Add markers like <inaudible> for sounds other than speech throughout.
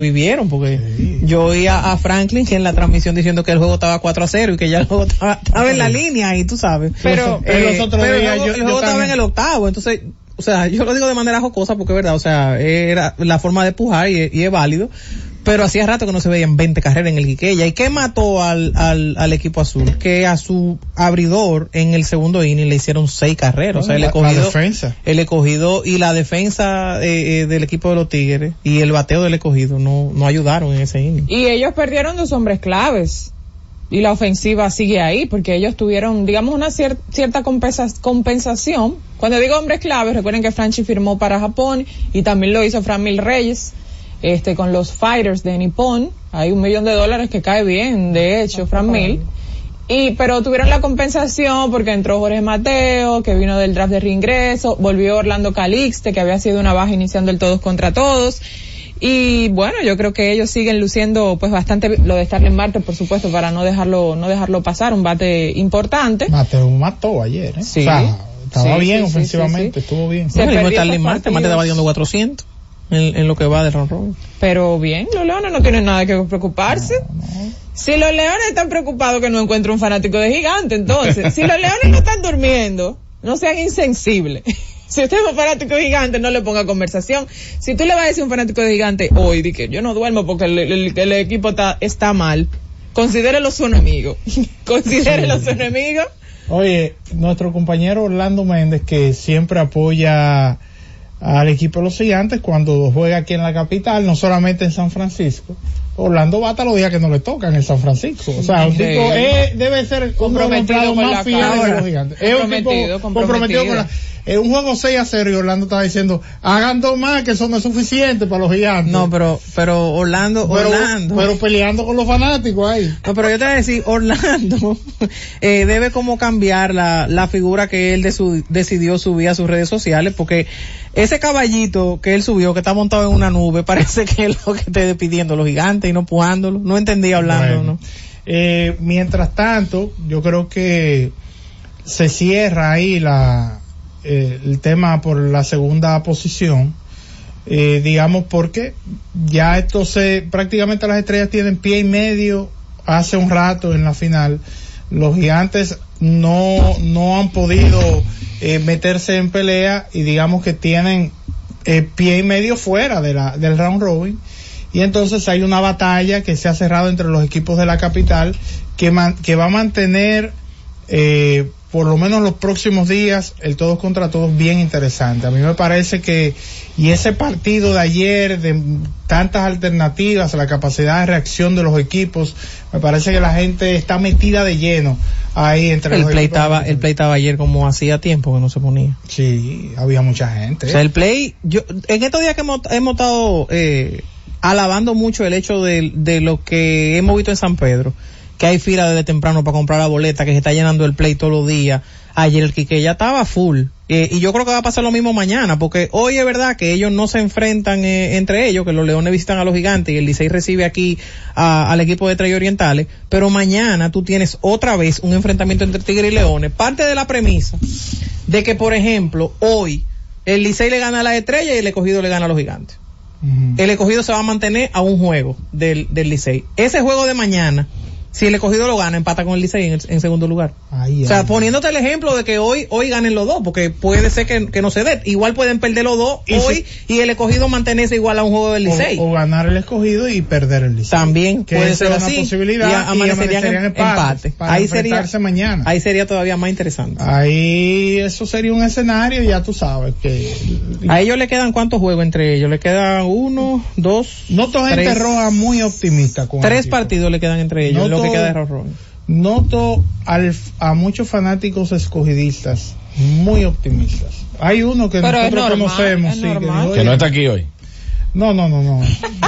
vivieron, porque yo oía a Franklin que en la transmisión diciendo que el juego estaba 4 a 0 y que ya el juego estaba, en la línea y tú sabes. Pero, eh, el juego, estaba en el octavo, entonces, o sea, yo lo digo de manera jocosa porque es verdad, o sea, era la forma de pujar y es válido, pero hacía rato que no se veían 20 carreras en el Quiqueya. ¿Y qué mató al, al, al, equipo azul? Que a su abridor en el segundo inning le hicieron seis carreras. o sea, el escogido, defensa. el escogido y la defensa eh, eh, del equipo de los Tigres y el bateo del escogido no, no ayudaron en ese inning. Y ellos perdieron dos hombres claves. Y la ofensiva sigue ahí porque ellos tuvieron, digamos, una cierta compensación. Cuando digo hombres claves, recuerden que Franchi firmó para Japón y también lo hizo Fran Mil Reyes este, con los fighters de Nippon. Hay un millón de dólares que cae bien, de hecho, Fran Mil. Y, pero tuvieron la compensación porque entró Jorge Mateo, que vino del draft de reingreso, volvió Orlando Calixte, que había sido una baja iniciando el todos contra todos. Y bueno, yo creo que ellos siguen luciendo pues bastante lo de Starling Marte, por supuesto, para no dejarlo, no dejarlo pasar, un bate importante. Mateo mató ayer, ¿eh? Sí. O sea, estaba bien ofensivamente, estuvo bien. Se no, Starling Marte, Marte estaba dando 400 en, lo que va de ron Pero bien, los leones no tienen nada que preocuparse. Si los leones están preocupados que no encuentren un fanático de gigante, entonces, si los leones no están durmiendo, no sean insensibles. <laughs> si usted es un fanático de gigante, no le ponga conversación. Si tú le vas a decir a un fanático de gigante hoy, di que yo no duermo porque el, equipo está, está mal, considérelo su enemigo. <laughs> considérelo su enemigo. Oye, nuestro compañero Orlando Méndez, que siempre apoya al equipo de los gigantes cuando juega aquí en la capital, no solamente en San Francisco. Orlando Bata los días que no le tocan en San Francisco. O sea, un tipo debe ser comprometido con más fiel de los gigantes. Es un tipo comprometido con la en un juego 6 a 0 y Orlando estaba diciendo, hagan dos más que eso no es suficiente para los gigantes. No, pero, pero Orlando, pero, Orlando. Pero peleando con los fanáticos ahí. No, pero yo te voy a decir, Orlando <laughs> eh, debe como cambiar la, la figura que él de su, decidió subir a sus redes sociales porque ese caballito que él subió, que está montado en una nube, <laughs> parece que es lo que esté pidiendo los gigantes y no pujándolo. No entendí hablando, ¿no? Eh, mientras tanto, yo creo que se cierra ahí la, eh, el tema por la segunda posición, eh, digamos porque ya esto se, prácticamente las estrellas tienen pie y medio hace un rato en la final. Los gigantes no, no han podido eh, meterse en pelea y digamos que tienen pie y medio fuera de la, del round robin. Y entonces hay una batalla que se ha cerrado entre los equipos de la capital que, que va a mantener eh, por lo menos los próximos días, el todos contra todos bien interesante. A mí me parece que, y ese partido de ayer, de tantas alternativas, la capacidad de reacción de los equipos, me parece que la gente está metida de lleno ahí entre el los play estaba, El play estaba ayer como hacía tiempo que no se ponía. Sí, había mucha gente. O sea, el play, yo, en estos días que hemos, hemos estado, eh, alabando mucho el hecho de, de lo que hemos visto en San Pedro que hay fila desde temprano para comprar la boleta, que se está llenando el play todos los días. Ayer el que ya estaba full. Eh, y yo creo que va a pasar lo mismo mañana, porque hoy es verdad que ellos no se enfrentan eh, entre ellos, que los Leones visitan a los Gigantes y el Licey recibe aquí al equipo de Estrella Orientales, pero mañana tú tienes otra vez un enfrentamiento entre Tigre y Leones. Parte de la premisa de que, por ejemplo, hoy el Licey le gana a la Estrella y el Escogido le gana a los Gigantes. El Escogido se va a mantener a un juego del, del Licey. Ese juego de mañana si el escogido lo gana, empata con el Licey en, segundo lugar. o sea, poniéndote el ejemplo de que hoy hoy ganen los dos, porque puede ser que, no se dé. Igual pueden perder los dos hoy y el escogido mantenerse igual a un juego del Licey. O, ganar el escogido y perder el Licey. También puede ser una posibilidad y, amanecerían, en empate. ahí sería mañana. Ahí sería todavía más interesante. Ahí eso sería un escenario, ya tú sabes que a ellos le quedan cuántos juegos entre ellos, le quedan uno, dos, Noto gente roja muy optimista con Tres partidos le quedan entre ellos que queda Noto al, a muchos fanáticos escogidistas muy optimistas. Hay uno que nosotros conocemos, que, no está aquí hoy. No, no, no, no,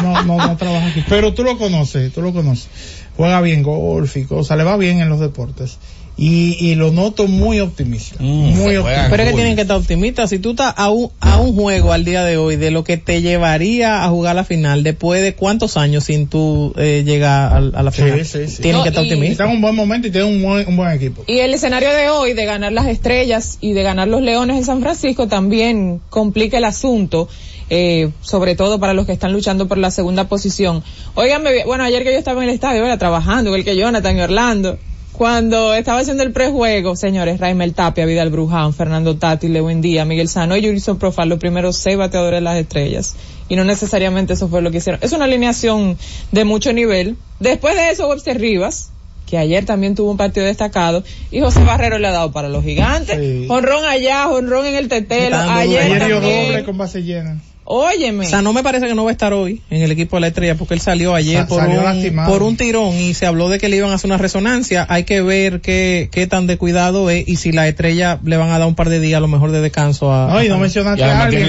no, no, no trabaja aquí. Pero tú lo conoces, tú lo conoces. Juega bien golf y cosas, le va bien en los deportes. Y, y lo noto muy optimista. Mm, muy optimista. Pero es que tienen que estar optimistas. Si tú estás a un, a un juego al día de hoy de lo que te llevaría a jugar la final después de cuántos años sin tú eh, llegar a, la final, sí, sí. tienen No, que estar optimistas. en un buen momento y tiene un buen, un buen equipo. Y el escenario de hoy de ganar las estrellas y de ganar los leones en San Francisco también complica el asunto, eh, sobre todo para los que están luchando por la segunda posición. Óigame, bueno, ayer que yo estaba en el estadio, era trabajando, igual que Jonathan y Orlando. Cuando estaba haciendo el prejuego, señores, Raimel Tapia, Vidal Bruján, Fernando Tati, Lewin Díaz, Miguel Sano y Jurison Profal, los primeros seis bateadores de las estrellas. Y no necesariamente eso fue lo que hicieron. Es una alineación de mucho nivel. Después de eso, Webster Rivas, que ayer también tuvo un partido destacado, y José Barrero le ha dado para los gigantes. Sí. Honrón allá, honrón en el tetelo. Ayer. Ayer dio doble con base llena. Óyeme. O sea, no me parece que no va a estar hoy en el equipo de la estrella porque él salió ayer Sa- por, salió un, por un tirón y se habló de que le iban a hacer una resonancia. Hay que ver qué, qué tan de cuidado es y si la estrella le van a dar un par de días a lo mejor de descanso a... No, y no a- mencionaste a alguien.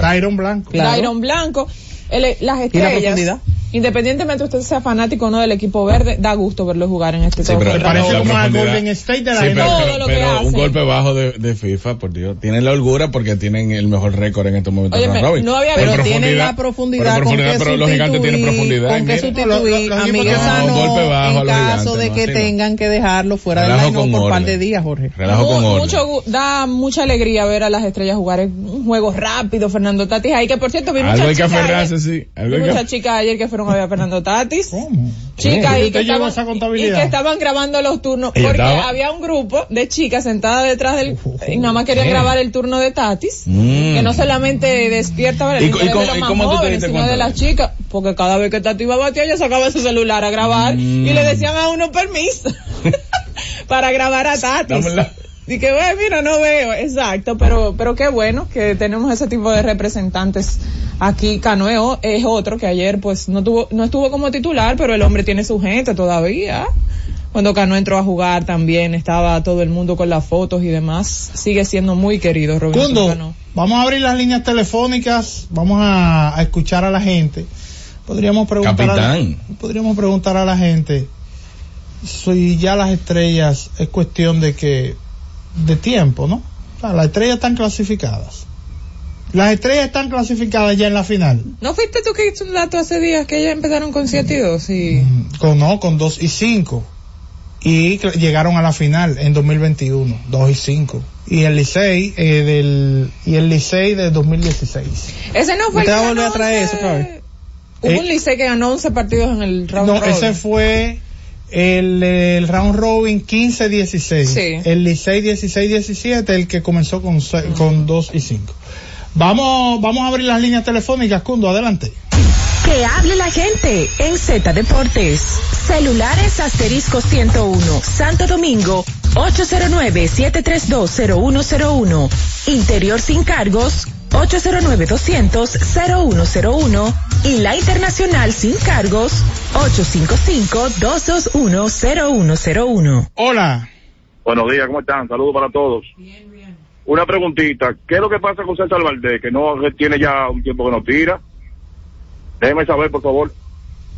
Tyron Blanco. Claro. Dairon Blanco. El- las ¿Y la estrellas, profundidad? Independientemente usted sea fanático o no del equipo verde, da gusto verlo jugar en este Sí, torneo. pero parece la como a profundidad- Golden State de la Sí, pero, pero- lo que pero un golpe bajo de, de FIFA, por Dios. Tienen la holgura porque tienen el mejor récord en estos momentos. Robin. no había- Pero Por tiene la profundidad, pero, con profundidad, que pero los gigantes tienen profundidad. con que sustituir a Miguel tienen- Sano en caso gigantes, de que tengan que dejarlo fuera line con por par orden. de días, Jorge. Relajo con mucho, da mucha alegría ver a las estrellas jugar en un juego rápido, Fernando Tatis ahí, que por cierto vi Algo muchas hay que chicas aferrarse, ayer- que- fueron a ver a Fernando Tatis. ¿Cómo? Chicas ¿Cómo? ahí ¿Usted que llevó estaban, esa y que estaban grabando los turnos, porque estaba- había un grupo de chicas sentadas detrás del, y nada más querían grabar el turno de Tatis, Mm. que no solamente despierta ¿Y y de cómo- los y más cómo tú te jóvenes, diste sino cuenta de de las chicas, porque cada vez que Tati iba a batear, ella sacaba su celular a grabar Mm. y le decían a uno permiso <laughs> para grabar a Tatis. Dámela. Y que, bueno, mira, no veo, exacto, pero, pero qué bueno que tenemos ese tipo de representantes aquí. Canoe es otro que ayer, pues, no tuvo, no estuvo como titular, pero el hombre tiene su gente todavía. Cuando Cano entró a jugar también estaba todo el mundo con las fotos y demás. Sigue siendo muy querido Robinson Cundo, Cano. vamos a abrir las líneas telefónicas, vamos a, a escuchar a la gente. Podríamos preguntar a la, podríamos preguntar a la gente si ya las estrellas es cuestión de que de tiempo, ¿no? O sea, las estrellas están clasificadas. Las estrellas están clasificadas ya en la final. ¿No fuiste tú que hizo un dato hace días que ya empezaron con 7 y 2? Y... Con no, con 2 y 5. Y llegaron a la final en 2021, 2 y 5. Y el Licey eh, del y el Licey de 2016. Ese no fue el ¿Usted que a volver a traer 11. eso otra vez? Hubo Eh, un Licey que ganó 11 partidos en el round No, robin. ese fue el, el round robin 15-16. Sí. El Licey 16-17, el que comenzó con, se- con 2 y 5. Vamos, vamos a abrir las líneas telefónicas, Cundo, adelante. Que hable la gente en Z Deportes. Celulares asterisco 101, Santo Domingo, 809-7320101. Interior sin cargos, 809-200-0101. Y la internacional sin cargos, 855-221-0101. Hola. Buenos días, ¿cómo están? Saludos para todos. Una preguntita, ¿qué es lo que pasa con César Valdés? Que no tiene ya un tiempo que no tira. Déjeme saber, por favor.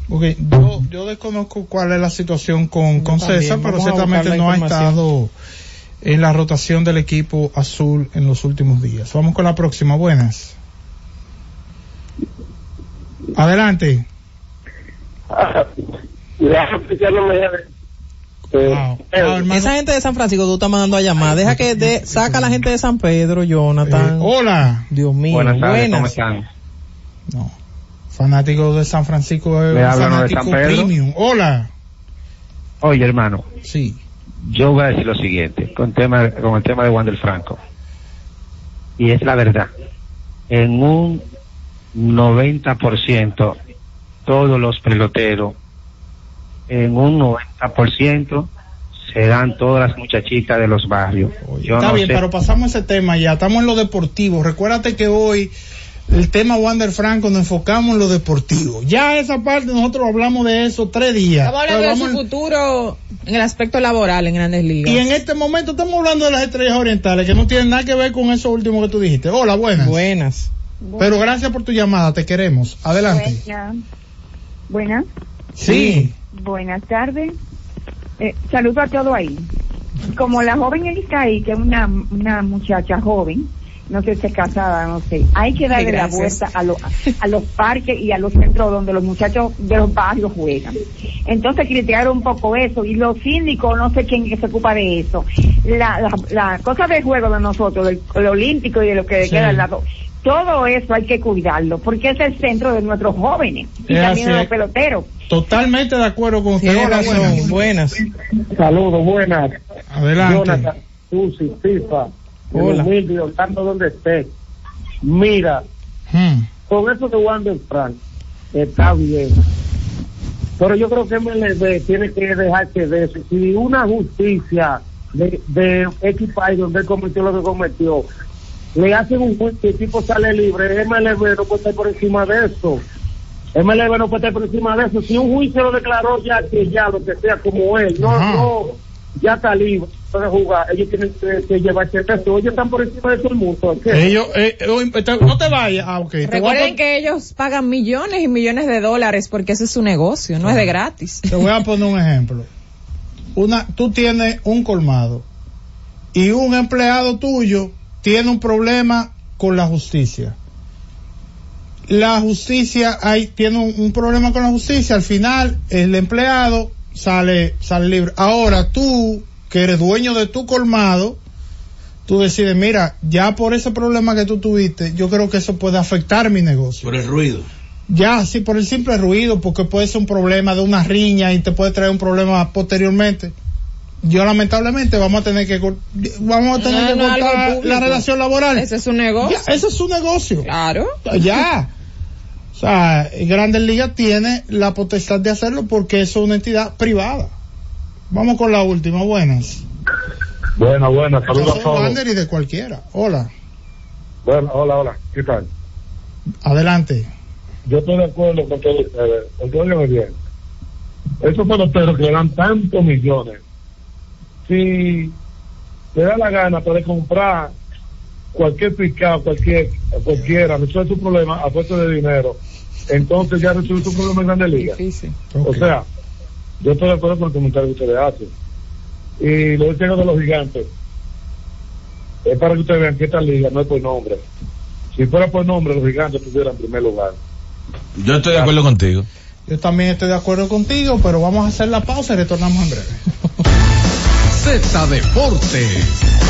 Ok, yo, yo desconozco cuál es la situación con, con César, pero ciertamente no ha estado en la rotación del equipo azul en los últimos días. Vamos con la próxima, buenas. Adelante. Wow. Wow, hermano. Esa gente de San Francisco tú estás mandando a llamar. Deja que de, saca a la gente de San Pedro, Jonathan. Eh, hola. Dios mío, Buenas tardes, ¿cómo buenas. están? No. Fanático de San Francisco es Le un hablan de fanático San Pedro. premium. Hola. Oye, hermano, Sí. Yo voy a decir lo siguiente con, tema, con el tema de Wander Franco. Y es la verdad. En un 90% todos los peloteros, en un 90% serán todas las muchachitas de los barrios. Yo está no bien, sé- pero pasamos ese tema ya. Estamos en lo deportivo. Recuérdate que hoy el tema Wander Franco nos enfocamos en lo deportivo. Ya esa parte nosotros hablamos de eso tres días. Estamos hablando de su en- futuro en el aspecto laboral en Grandes Ligas. y en este momento estamos hablando de las estrellas orientales que no tienen nada que ver con eso último que tú dijiste. Hola, buenas. Buenas. Pero gracias por tu llamada, te queremos. Adelante. Buenas. Buenas. Sí. Buenas tardes. Eh, saludo a todo ahí. como la joven Erika ahí, que es una, una muchacha joven, no sé si es casada, no sé, hay que darle la vuelta a, los a los parques y a los centros donde los muchachos de los barrios juegan. Entonces criticar un poco eso y los síndicos, no sé quién que se ocupa de eso. La, la, la cosa de juego de nosotros, del el olímpico y de lo que Sí. queda al lado, todo eso hay que cuidarlo porque es el centro de nuestros jóvenes y Es también de los peloteros. Totalmente de acuerdo con usted. Hola, buenas. buenas. Saludos, buenas. Adelante. Jonathan, Susi, FIFA, Hola. humilde, donde esté. Mira, Hmm. con eso de Wander Frank, está bien. Pero yo creo que MLB tiene que dejarse de eso. Si una justicia de, de X país donde cometió lo que cometió, le hacen un juicio y el tipo sale libre, MLB no puede estar por encima de eso. MLB no puede estar por encima de eso. Si un juicio lo declaró ya que ya lo que sea como él, no, no, ya está libre, puede jugar. Ellos tienen que, que llevarse eso. Ellos están por encima de todo el mundo. Ellos, eh, eh, no te vayas. Ah, ok. Te voy a Recuerden que ellos pagan millones y millones de dólares porque ese es su negocio, no es de gratis. Te voy a <laughs> poner un ejemplo. Una, tú tienes un colmado y un empleado tuyo tiene un problema con la justicia. La justicia, hay, tiene un, un problema con la justicia, al final el empleado sale, sale libre. Ahora tú, que eres dueño de tu colmado, tú decides, mira, ya por ese problema que tú tuviste, yo creo que eso puede afectar mi negocio. Por el ruido. Ya, sí, por el simple ruido, porque puede ser un problema de una riña y te puede traer un problema posteriormente. Yo lamentablemente vamos a tener que vamos a tener No, que no, cortar la relación laboral. Ese es su negocio. Ya, ese es su negocio. Claro. Ya. O sea, Grandes Ligas tiene la potestad de hacerlo porque es una entidad privada. Vamos con la última, buenas. Buena, buena, saludos a todos. Y de cualquiera. Hola, Bueno, hola, hola, ¿qué tal? adelante. Yo estoy de acuerdo con todos ustedes. Bien. Esos peloteros que dan tantos millones, si le da la gana puede comprar cualquier picado, cualquier, cualquiera, resuelve su problema a fuerza de dinero, entonces ya resuelve su problema en Grande Liga. Difícil. Ok. O sea, yo estoy de acuerdo con el comentario que ustedes hacen. Y lo que de los gigantes, es para que ustedes vean que esta liga no es por nombre. Si fuera por nombre, los gigantes estuvieran en primer lugar. Yo estoy de acuerdo contigo. Yo también estoy de acuerdo contigo, pero vamos a hacer la pausa y retornamos en breve. <laughs> Z Deportes.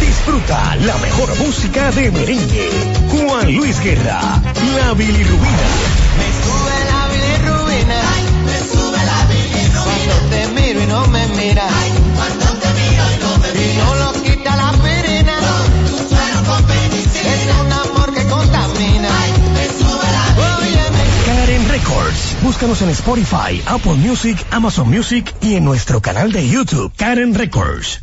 Disfruta la mejor música de merengue. Juan Luis Guerra, la bilirrubina. Me sube la bilirrubina. me sube la bilirrubina. Cuando te miro y no me miras. cuando te miro y no me miras. Y no lo quita la pirina. No, tu suero con penicilina. Es un amor que contamina. me sube la bilirrubina. Karen Records. Búscanos en Spotify, Apple Music, Amazon Music y en nuestro canal de YouTube, Karen Records.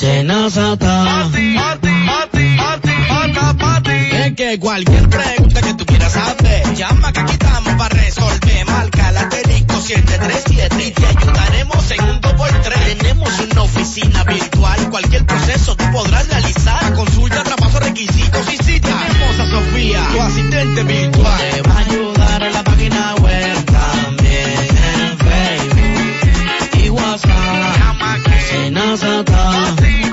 Senazata. Es que cualquier pregunta que tú quieras saber, llama que aquí estamos para resolver. Marca la asterisco 737 y te ayudaremos en un 2x3. Tenemos una oficina virtual, cualquier proceso tú podrás realizar. Consulta, traspaso, requisitos y si Tenemos a Sofía, tu asistente virtual. Te va a ayudar en la página web también en Facebook y WhatsApp. Senazata.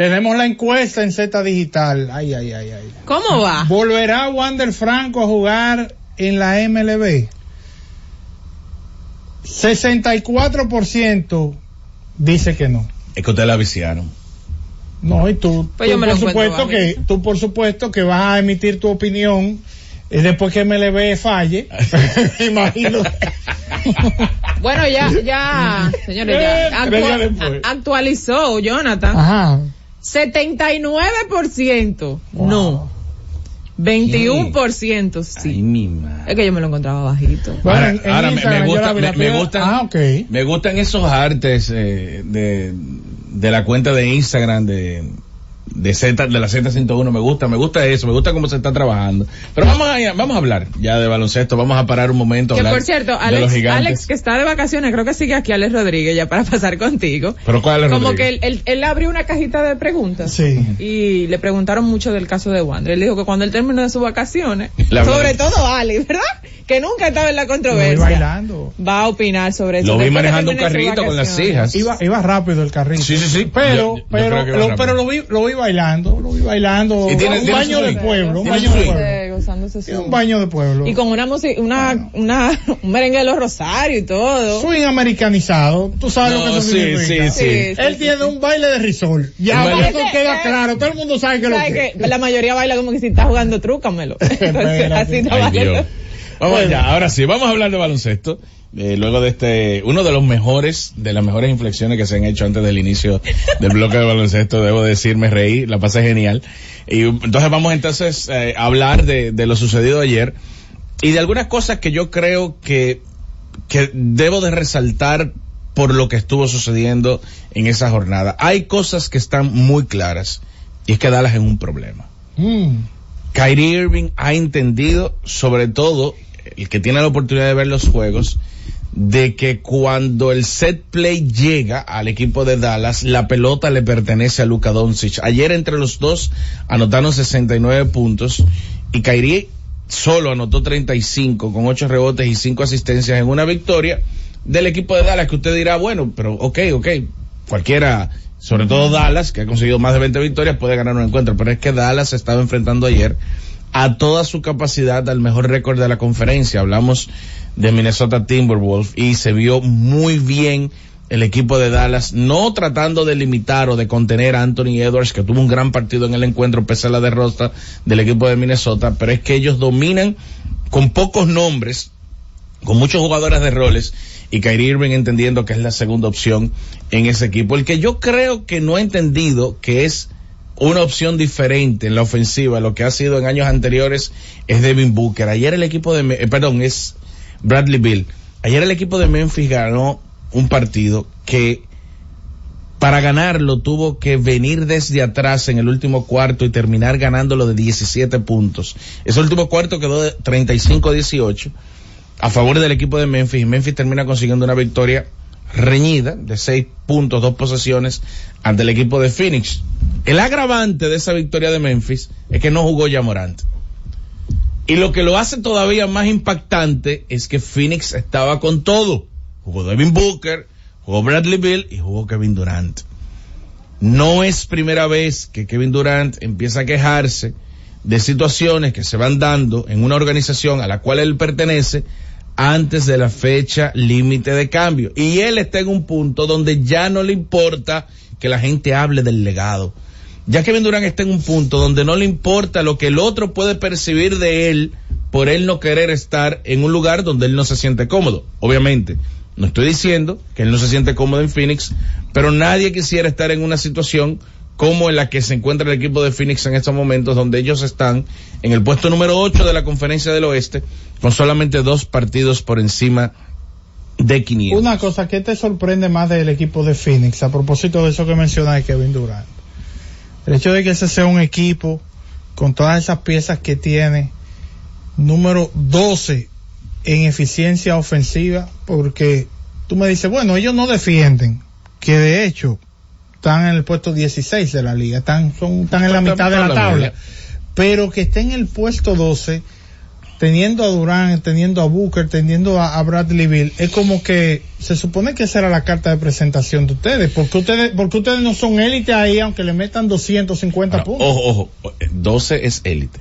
Tenemos la encuesta en Z Digital. Ay, ay, ay, ay. ¿Cómo va? ¿Volverá Wander Franco a jugar en la MLB? 64% dice que no. Es que usted la viciaron. No, y tú, Pues tú yo me por supuesto que tú por supuesto que vas a emitir tu opinión eh, después que MLB falle. <laughs> <laughs> Me imagino. Bueno, ya, ya, <laughs> señores, ya Eh, actua- actualizó Jonathan. Ajá. 79% no. 21% sí. Es que yo me lo encontraba bajito. Bueno, ahora en- en ahora me, gusta- me- gustan, Ah, me gustan esos artes eh, de, de la cuenta de Instagram de, de Z, de la Z101. Me gusta, me gusta eso, me gusta cómo se está trabajando. Pero vamos a, vamos a hablar ya de baloncesto, vamos a parar un momento. Que hablar por cierto, de los Alex, gigantes. Alex que está de vacaciones, creo que sigue aquí Alex Rodríguez ya para <laughs> pasar contigo. Pero ¿cuál es Como Rodríguez? que él, él, él abrió una cajita de preguntas. Sí. Y le preguntaron mucho del caso de Wander. Él dijo que cuando él terminó de sus vacaciones, <laughs> La sobre verdad. todo Alex, ¿verdad? Que nunca estaba en la Lo controversia. bailando. Va a opinar sobre eso. Lo vi manejando un carrito con las hijas. Iba, iba rápido el carrito. Sí, sí, sí. Pero, Yo- yo pero, lo, pero lo vi, lo vi bailando, lo vi bailando. Tiene- un tiene baño de pueblo, un baño de pueblo. Un baño de pueblo. Y con una música, una, una, un merengue de los Rosarios y todo. Swing americanizado, tú sabes No, lo que eso sí, significa. sí, sí. Él tiene un baile de risol. Ya, baile- eso queda claro, todo el mundo sabe que lo ¿Sabes que que La mayoría baila como que si está jugando trúcamelo. <laughs> Así está Ay. Vamos Bueno. allá, ahora sí, vamos a hablar de baloncesto. Eh, luego de este, uno de los mejores, de las mejores inflexiones que se han hecho antes del inicio del bloque de baloncesto, debo decir, me reí, la pasé genial. Y entonces vamos entonces eh, a hablar de, de lo sucedido ayer y de algunas cosas que yo creo que, que debo de resaltar por lo que estuvo sucediendo en esa jornada. Hay cosas que están muy claras y es que Dallas es un problema. Mm. Kyrie Irving ha entendido, sobre todo el que tiene la oportunidad de ver los juegos, de que cuando el set play llega al equipo de Dallas, la pelota le pertenece a Luka Doncic. Ayer entre los dos anotaron 69 puntos y Kyrie solo anotó 35 con 8 rebotes y 5 asistencias en una victoria del equipo de Dallas que usted dirá, bueno, pero ok, ok, cualquiera, sobre todo Dallas, que ha conseguido más de 20 victorias, puede ganar un encuentro, pero es que Dallas se estaba enfrentando ayer a toda su capacidad al mejor récord de la conferencia. Hablamos de Minnesota Timberwolves y se vio muy bien el equipo de Dallas, no tratando de limitar o de contener a Anthony Edwards, que tuvo un gran partido en el encuentro pese a la derrota del equipo de Minnesota, pero es que ellos dominan con pocos nombres, con muchos jugadores de roles y Kyrie Irving entendiendo que es la segunda opción en ese equipo. El que yo creo que no ha entendido que es una opción diferente en la ofensiva, lo que ha sido en años anteriores es Devin Booker. Ayer el equipo de, eh, perdón, es Bradley Bill. Ayer el equipo de Memphis ganó un partido que para ganarlo tuvo que venir desde atrás en el último cuarto y terminar ganándolo de 17 puntos. Ese último cuarto quedó de 35-18 a favor del equipo de Memphis y Memphis termina consiguiendo una victoria reñida de 6 puntos, dos posesiones ante el equipo de Phoenix. El agravante de esa victoria de Memphis es que no jugó ya Morant. Y lo que lo hace todavía más impactante es que Phoenix estaba con todo. Jugó Devin Booker, jugó Bradley Bill y jugó Kevin Durant. No es primera vez que Kevin Durant empieza a quejarse de situaciones que se van dando en una organización a la cual él pertenece antes de la fecha límite de cambio. Y él está en un punto donde ya no le importa que la gente hable del legado. Ya Kevin Durant está en un punto donde no le importa lo que el otro puede percibir de él por él no querer estar en un lugar donde él no se siente cómodo. Obviamente, no estoy diciendo que él no se siente cómodo en Phoenix, pero nadie quisiera estar en una situación como en la que se encuentra el equipo de Phoenix en estos momentos, donde ellos están en el puesto número 8 de la conferencia del oeste, con solamente dos partidos por encima de 500. Una cosa, ¿qué te sorprende más del equipo de Phoenix? A propósito de eso que menciona Kevin Durant. El hecho de que ese sea un equipo con todas esas piezas que tiene, número 12 en eficiencia ofensiva, porque tú me dices, bueno, ellos no defienden, que de hecho están en el puesto 16 de la liga, están, son, están en la mitad de la tabla, pero que esté en el puesto 12, teniendo a Durán, teniendo a Booker, teniendo a, a Bradley Bill, es como que se supone que esa era la carta de presentación de ustedes, porque ustedes, porque ustedes no son élite ahí, aunque le metan 250 Ahora, puntos. ojo, ojo, 12 es élite.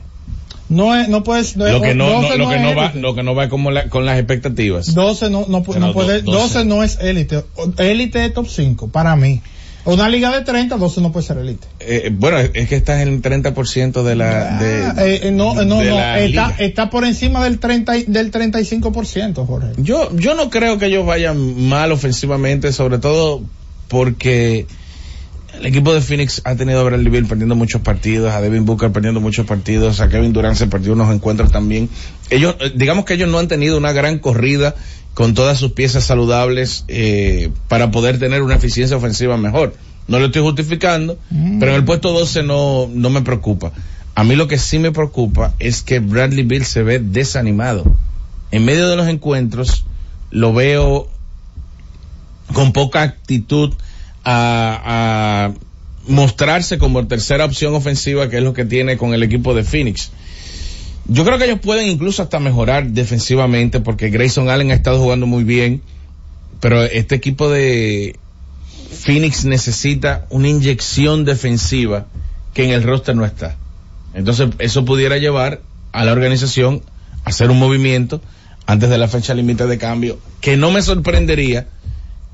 No es, no puedes, Lo que no, no- 12 lo que es no va, lo que no va como la- con las expectativas. 12 no, no, no puede, do- 12 no es élite. Élite es top 5, para mí. Una liga de 30, 12 no puede ser élite. Eh, bueno, es que estás en el 30% de la, de, Eh, eh, no, eh, no, de no, la está, está por encima del 30, y- del 35%, Jorge. Yo, yo no creo que ellos vayan mal ofensivamente, sobre todo porque el equipo de Phoenix ha tenido a Bradley Bill perdiendo muchos partidos, a Devin Booker perdiendo muchos partidos, a Kevin Durant se perdió unos encuentros también. Ellos, digamos que ellos no han tenido una gran corrida con todas sus piezas saludables eh, para poder tener una eficiencia ofensiva mejor. No lo estoy justificando, pero en el puesto 12 no, no me preocupa. A mí lo que sí me preocupa es que Bradley Bill se ve desanimado. En medio de los encuentros lo veo con poca actitud a, a mostrarse como tercera opción ofensiva, que es lo que tiene con el equipo de Phoenix. Yo creo que ellos pueden incluso hasta mejorar defensivamente porque Grayson Allen ha estado jugando muy bien, pero este equipo de Phoenix necesita una inyección defensiva que en el roster no está. Entonces eso pudiera llevar a la organización a hacer un movimiento antes de la fecha límite de cambio, que no me sorprendería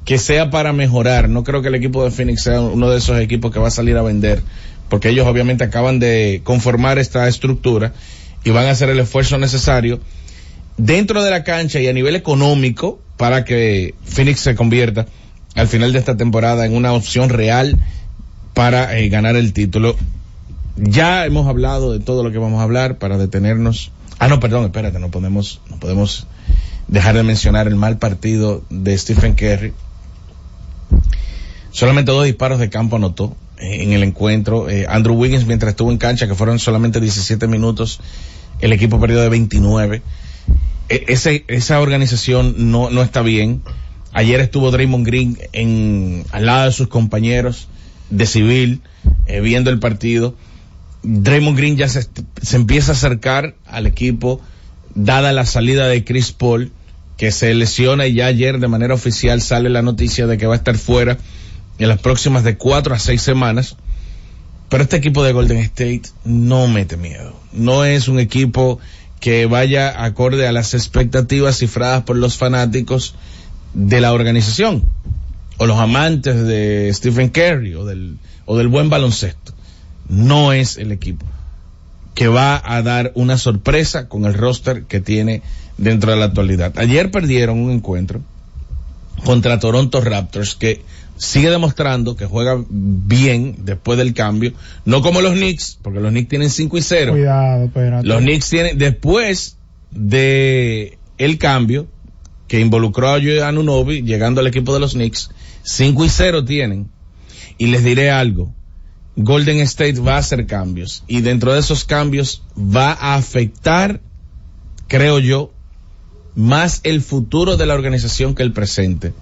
que sea para mejorar. No creo que el equipo de Phoenix sea uno de esos equipos que va a salir a vender, porque ellos obviamente acaban de conformar esta estructura y van a hacer el esfuerzo necesario dentro de la cancha y a nivel económico para que Phoenix se convierta al final de esta temporada en una opción real para eh, ganar el título. Ya hemos hablado de todo lo que vamos a hablar para detenernos. Ah, no, perdón, espérate, no podemos, no podemos dejar de mencionar el mal partido de Stephen Curry. Solamente dos disparos de campo anotó eh, en el encuentro. Eh, Andrew Wiggins, mientras estuvo en cancha, que fueron solamente 17 minutos, el equipo perdió de 29. E- esa organización no, no está bien. Ayer estuvo Draymond Green en, al lado de sus compañeros de civil, eh, viendo el partido. Draymond Green ya se, se empieza a acercar al equipo, dada la salida de Chris Paul, que se lesiona y ya ayer de manera oficial sale la noticia de que va a estar fuera en las próximas de cuatro a seis semanas. Pero este equipo de Golden State no mete miedo. No es un equipo que vaya acorde a las expectativas cifradas por los fanáticos de la organización o los amantes de Stephen Curry o del, o del buen baloncesto. No es el equipo que va a dar una sorpresa con el roster que tiene dentro de la actualidad. Ayer perdieron un encuentro contra Toronto Raptors que sigue demostrando que juega bien después del cambio, no como los Knicks, porque los Knicks tienen 5 y 0. Cuidado, espérate. Los Knicks tienen, después de el cambio que involucró a Anunobi llegando al equipo de los Knicks, 5 y 0 tienen. Y les diré algo, Golden State va a hacer cambios y dentro de esos cambios va a afectar, creo yo, más el futuro de la organización que el presente.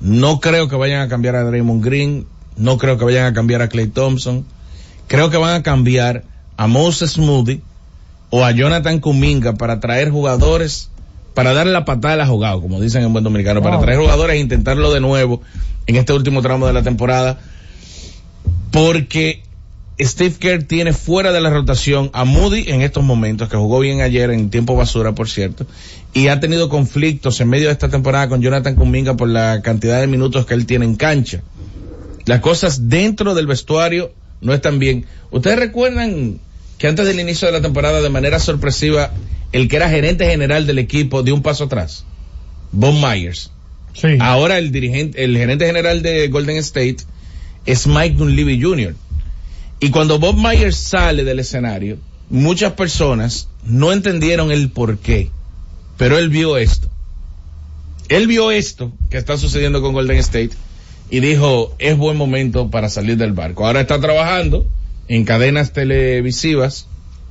No creo que vayan a cambiar a Draymond Green, no creo que vayan a cambiar a Clay Thompson, creo que van a cambiar a Moses Moody o a Jonathan Kuminga para traer jugadores, para darle la patada al jugado, como dicen en buen dominicano, para traer jugadores e intentarlo de nuevo en este último tramo de la temporada, porque Steve Kerr tiene fuera de la rotación a Moody en estos momentos, que jugó bien ayer en tiempo basura, por cierto, y ha tenido conflictos en medio de esta temporada con Jonathan Kuminga por la cantidad de minutos que él tiene en cancha. Las cosas dentro del vestuario no están bien. ¿Ustedes recuerdan que antes del inicio de la temporada, de manera sorpresiva, el que era gerente general del equipo dio un paso atrás? Bob Myers. Sí. Ahora el dirigente, el gerente general de Golden State es Mike Dunleavy Jr. Y cuando Bob Myers sale del escenario, muchas personas no entendieron el por qué, pero él vio esto. Él vio esto que está sucediendo con Golden State y dijo, es buen momento para salir del barco. Ahora está trabajando en cadenas televisivas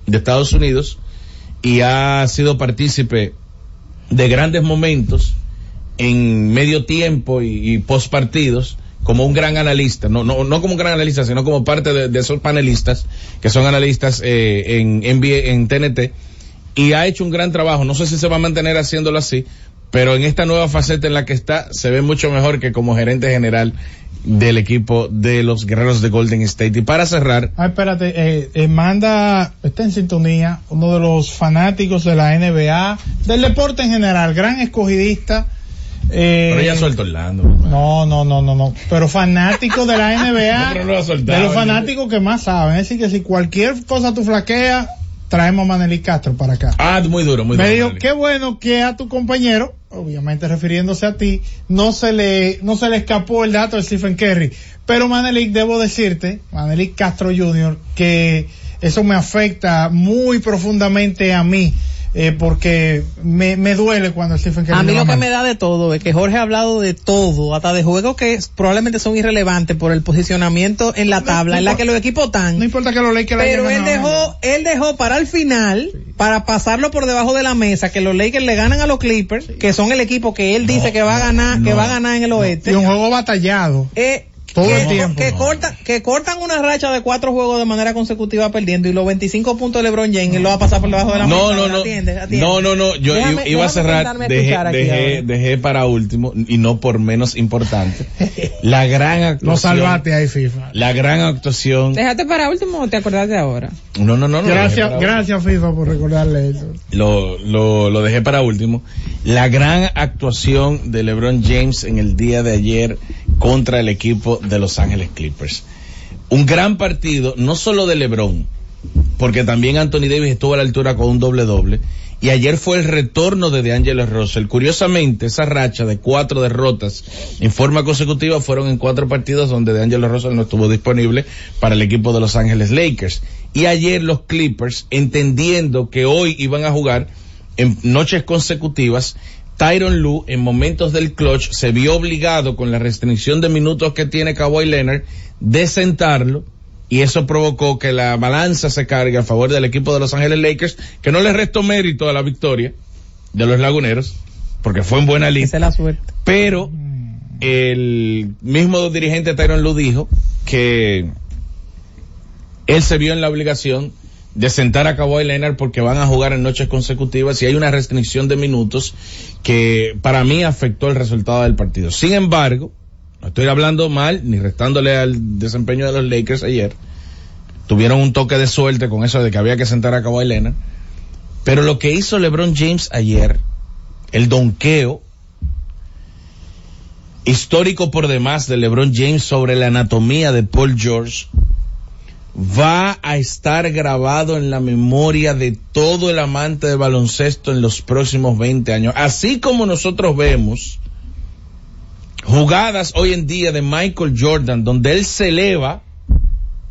de Estados Unidos y ha sido partícipe de grandes momentos en medio tiempo y, y post partidos como un gran analista, no, no, no como un gran analista, sino como parte de, esos panelistas que son analistas eh, en, NBA en TNT y ha hecho un gran trabajo. No sé si se va a mantener haciéndolo así, pero en esta nueva faceta en la que está se ve mucho mejor que como gerente general del equipo de los guerreros de Golden State. Y para cerrar, Ah, espérate, eh, eh, manda, está en sintonía, uno de los fanáticos de la NBA, del deporte en general, gran escogidista. eh, pero ya suelto Orlando. No, no, no, no, no. Pero fanático de la NBA, No, pero no lo ha soltado, de los fanáticos que más saben. Es decir, que si cualquier cosa tú flaqueas, traemos a Manelí Castro para acá. Ah, muy duro, muy Me duro. dijo, Manelí. qué bueno que a tu compañero, obviamente refiriéndose a ti, no se le, no se le escapó el dato de Stephen Curry. Pero Manelik, debo decirte, Manelik Castro Jr., que eso me afecta muy profundamente a mí, eh, porque me, me duele cuando Stephen Curry A mí lo que me da de todo es que Jorge ha hablado de todo, hasta de juegos que probablemente son irrelevantes por el posicionamiento en la tabla, en la que los equipos están. No importa que los Lakers Pero él dejó, él dejó para el final, para pasarlo por debajo de la mesa, que los Lakers le ganan a los Clippers, que son el equipo que él dice que va a ganar, que va a ganar en el oeste. Y un juego batallado. Eh, Todo que, el tiempo. que cortan, que cortan una racha de cuatro juegos de manera consecutiva perdiendo y los 25 puntos de LeBron James lo va a pasar por debajo de la No, mesa. no, no. Atiende, atiende. No, no, no. Yo Déjame- iba a cerrar, a dejé, escuchar aquí dejé, para último, y no por menos importante, la gran <laughs> actuación. Lo salvaste ahí, FIFA. La gran actuación. Déjate para último o te acordaste ahora. No, no, no, no. Gracias, gracias FIFA por recordarle eso. lo, lo, lo dejé para último. La gran actuación de LeBron James en el día de ayer contra el equipo de Los Ángeles Clippers. Un gran partido, no solo de LeBron, porque también Anthony Davis estuvo a la altura con un doble doble. Y ayer fue el retorno de DeAngelo Russell. Curiosamente, esa racha de cuatro derrotas en forma consecutiva fueron en cuatro partidos donde DeAngelo Russell no estuvo disponible para el equipo de Los Ángeles Lakers. Y ayer los Clippers, entendiendo que hoy iban a jugar en noches consecutivas, Tyron Lue en momentos del clutch se vio obligado con la restricción de minutos que tiene Kawhi Leonard de sentarlo y eso provocó que la balanza se cargue a favor del equipo de Los Ángeles Lakers, que no le restó mérito a la victoria de los laguneros, porque fue en buena es la suerte. Pero el mismo dirigente Tyron Lue dijo que él se vio en la obligación de sentar a Kawhi Leonard porque van a jugar en noches consecutivas y hay una restricción de minutos que para mí afectó el resultado del partido. Sin embargo, no estoy hablando mal ni restándole al desempeño de los Lakers ayer. Tuvieron un toque de suerte con eso de que había que sentar a Kawhi Leonard. Pero lo que hizo LeBron James ayer, el donqueo histórico por demás de LeBron James sobre la anatomía de Paul George, va a estar grabado en la memoria de todo el amante de baloncesto en los próximos 20 años. Así como nosotros vemos jugadas hoy en día de Michael Jordan donde él se eleva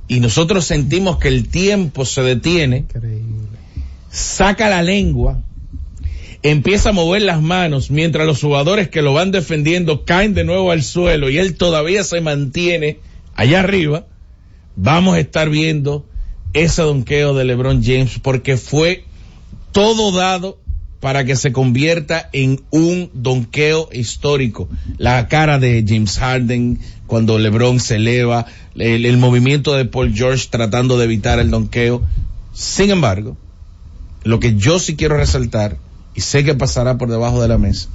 y nosotros sentimos que el tiempo se detiene, saca la lengua, empieza a mover las manos mientras los jugadores que lo van defendiendo caen de nuevo al suelo y él todavía se mantiene allá arriba, vamos a estar viendo ese donqueo de LeBron James porque fue todo dado para que se convierta en un donqueo histórico. La cara de James Harden cuando LeBron se eleva, el, movimiento de Paul George tratando de evitar el donqueo. Sin embargo, lo que yo sí quiero resaltar, y sé que pasará por debajo de la mesa,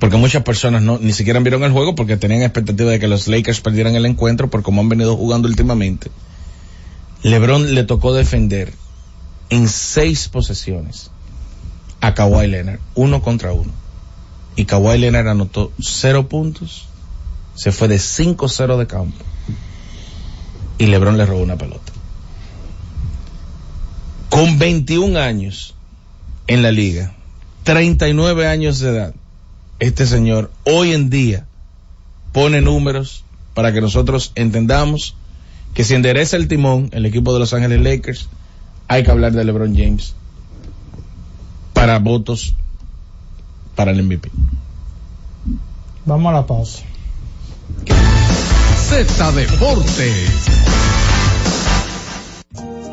porque muchas personas no ni siquiera vieron el juego porque tenían expectativa de que los Lakers perdieran el encuentro por cómo han venido jugando últimamente. LeBron le tocó defender en seis posesiones a Kawhi Leonard, uno contra uno. Y Kawhi Leonard anotó cero puntos, se fue de 5-0 de campo y LeBron le robó una pelota. Con 21 años en la liga, 39 años de edad, este señor hoy en día pone números para que nosotros entendamos que si endereza el timón el equipo de Los Ángeles Lakers, hay que hablar de LeBron James para votos para el MVP. Vamos a la pausa. Z Deportes.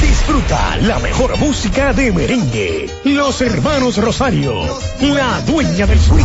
Disfruta la mejor música de merengue. Los hermanos Rosario, la dueña del swing.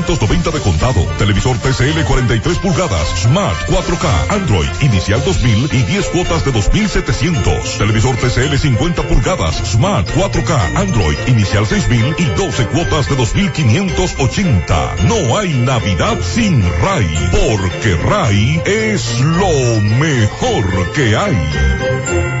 10.790 de contado. Televisor TCL 43 pulgadas Smart 4K Android inicial 2000 y 10 cuotas de 2700. Televisor TCL 50 pulgadas Smart 4K Android inicial 6000 y 12 cuotas de 2580. No hay Navidad sin RAI, porque RAI es lo mejor que hay.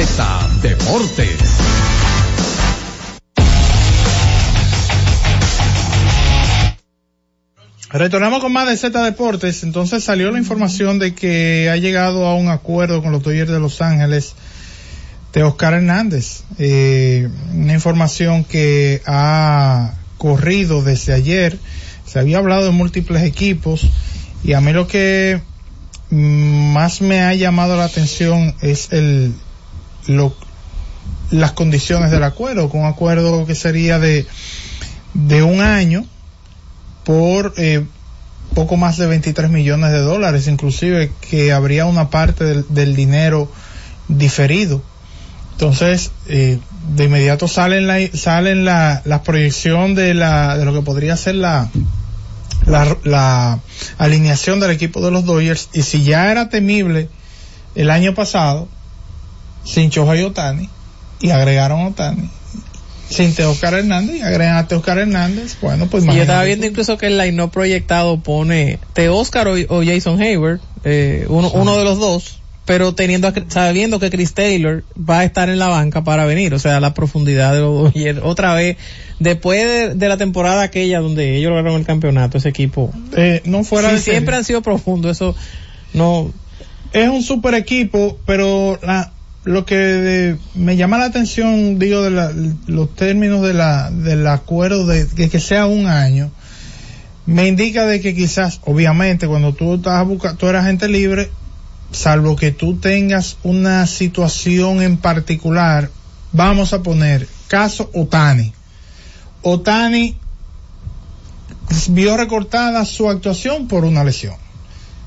Z Deportes. Retornamos con más de Z Deportes. Entonces salió la información de que ha llegado a un acuerdo con los Dodgers de Los Ángeles de Oscar Hernández. Eh, una información que ha corrido desde ayer. Se había hablado de múltiples equipos y a mí lo que más me ha llamado la atención es el lo, las condiciones del acuerdo, con un acuerdo que sería de, de un año por eh, poco más de 23 millones de dólares, inclusive que habría una parte del, dinero diferido. Entonces, eh, de inmediato salen la, salen la, la proyección de la, de lo que podría ser la, la, la alineación del equipo de los Dodgers y si ya era temible el año pasado sin Choja y Otani y agregaron a Otani. Sin Teoscar Hernández y agregan a Teoscar Hernández. Bueno pues Y yo estaba viendo incluso que el line no proyectado pone Teoscar o, o Jason Hayward, eh, uno, uno de los dos, pero teniendo sabiendo que Chris Taylor va a estar en la banca para venir, o sea, la profundidad de los Dodgers otra vez después de, de la temporada aquella donde ellos lograron el campeonato, ese equipo Eh, no fuera sí, de serie. siempre han sido profundos, eso no. Es un super equipo, pero la, lo que me llama la atención, digo, de la- los términos del acuerdo de, que sea un año, me indica de que quizás, obviamente, cuando tú estás buscando, tú eres agente libre, salvo que tú tengas una situación en particular, vamos a poner caso Otani. Otani vio recortada su actuación por una lesión.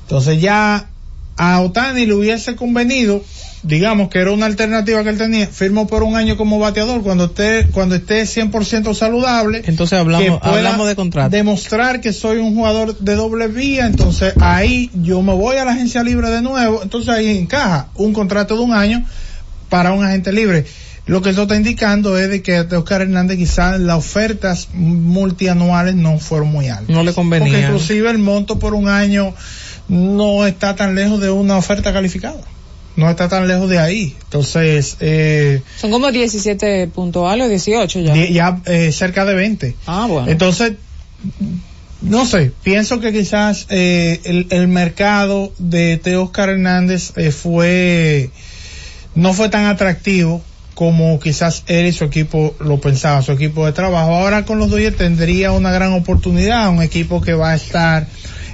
Entonces ya a Otani le hubiese convenido, digamos que era una alternativa que él tenía, firmó por un año como bateador cuando esté cuando esté 100% saludable. Entonces hablamos- que hablamos de contrato. Demostrar que soy un jugador de doble vía, entonces ahí yo me voy a la agencia libre de nuevo, entonces ahí encaja un contrato de un año para un agente libre. Lo que eso está indicando es de que a Oscar Hernández quizás las ofertas multianuales no fueron muy altas. no le convenía. Porque inclusive el monto por un año no está tan lejos de una oferta calificada. No está tan lejos de ahí. Entonces, eh, Son como 17 puntos algo, 18 ya. ya eh, cerca de 20. Ah, bueno. Entonces, no sé, pienso que quizás eh, el, el mercado de Teo Oscar Hernández eh, fue, no fue tan atractivo como quizás él y su equipo lo pensaba, su equipo de trabajo. Ahora con los Dodgers tendría una gran oportunidad, un equipo que va a estar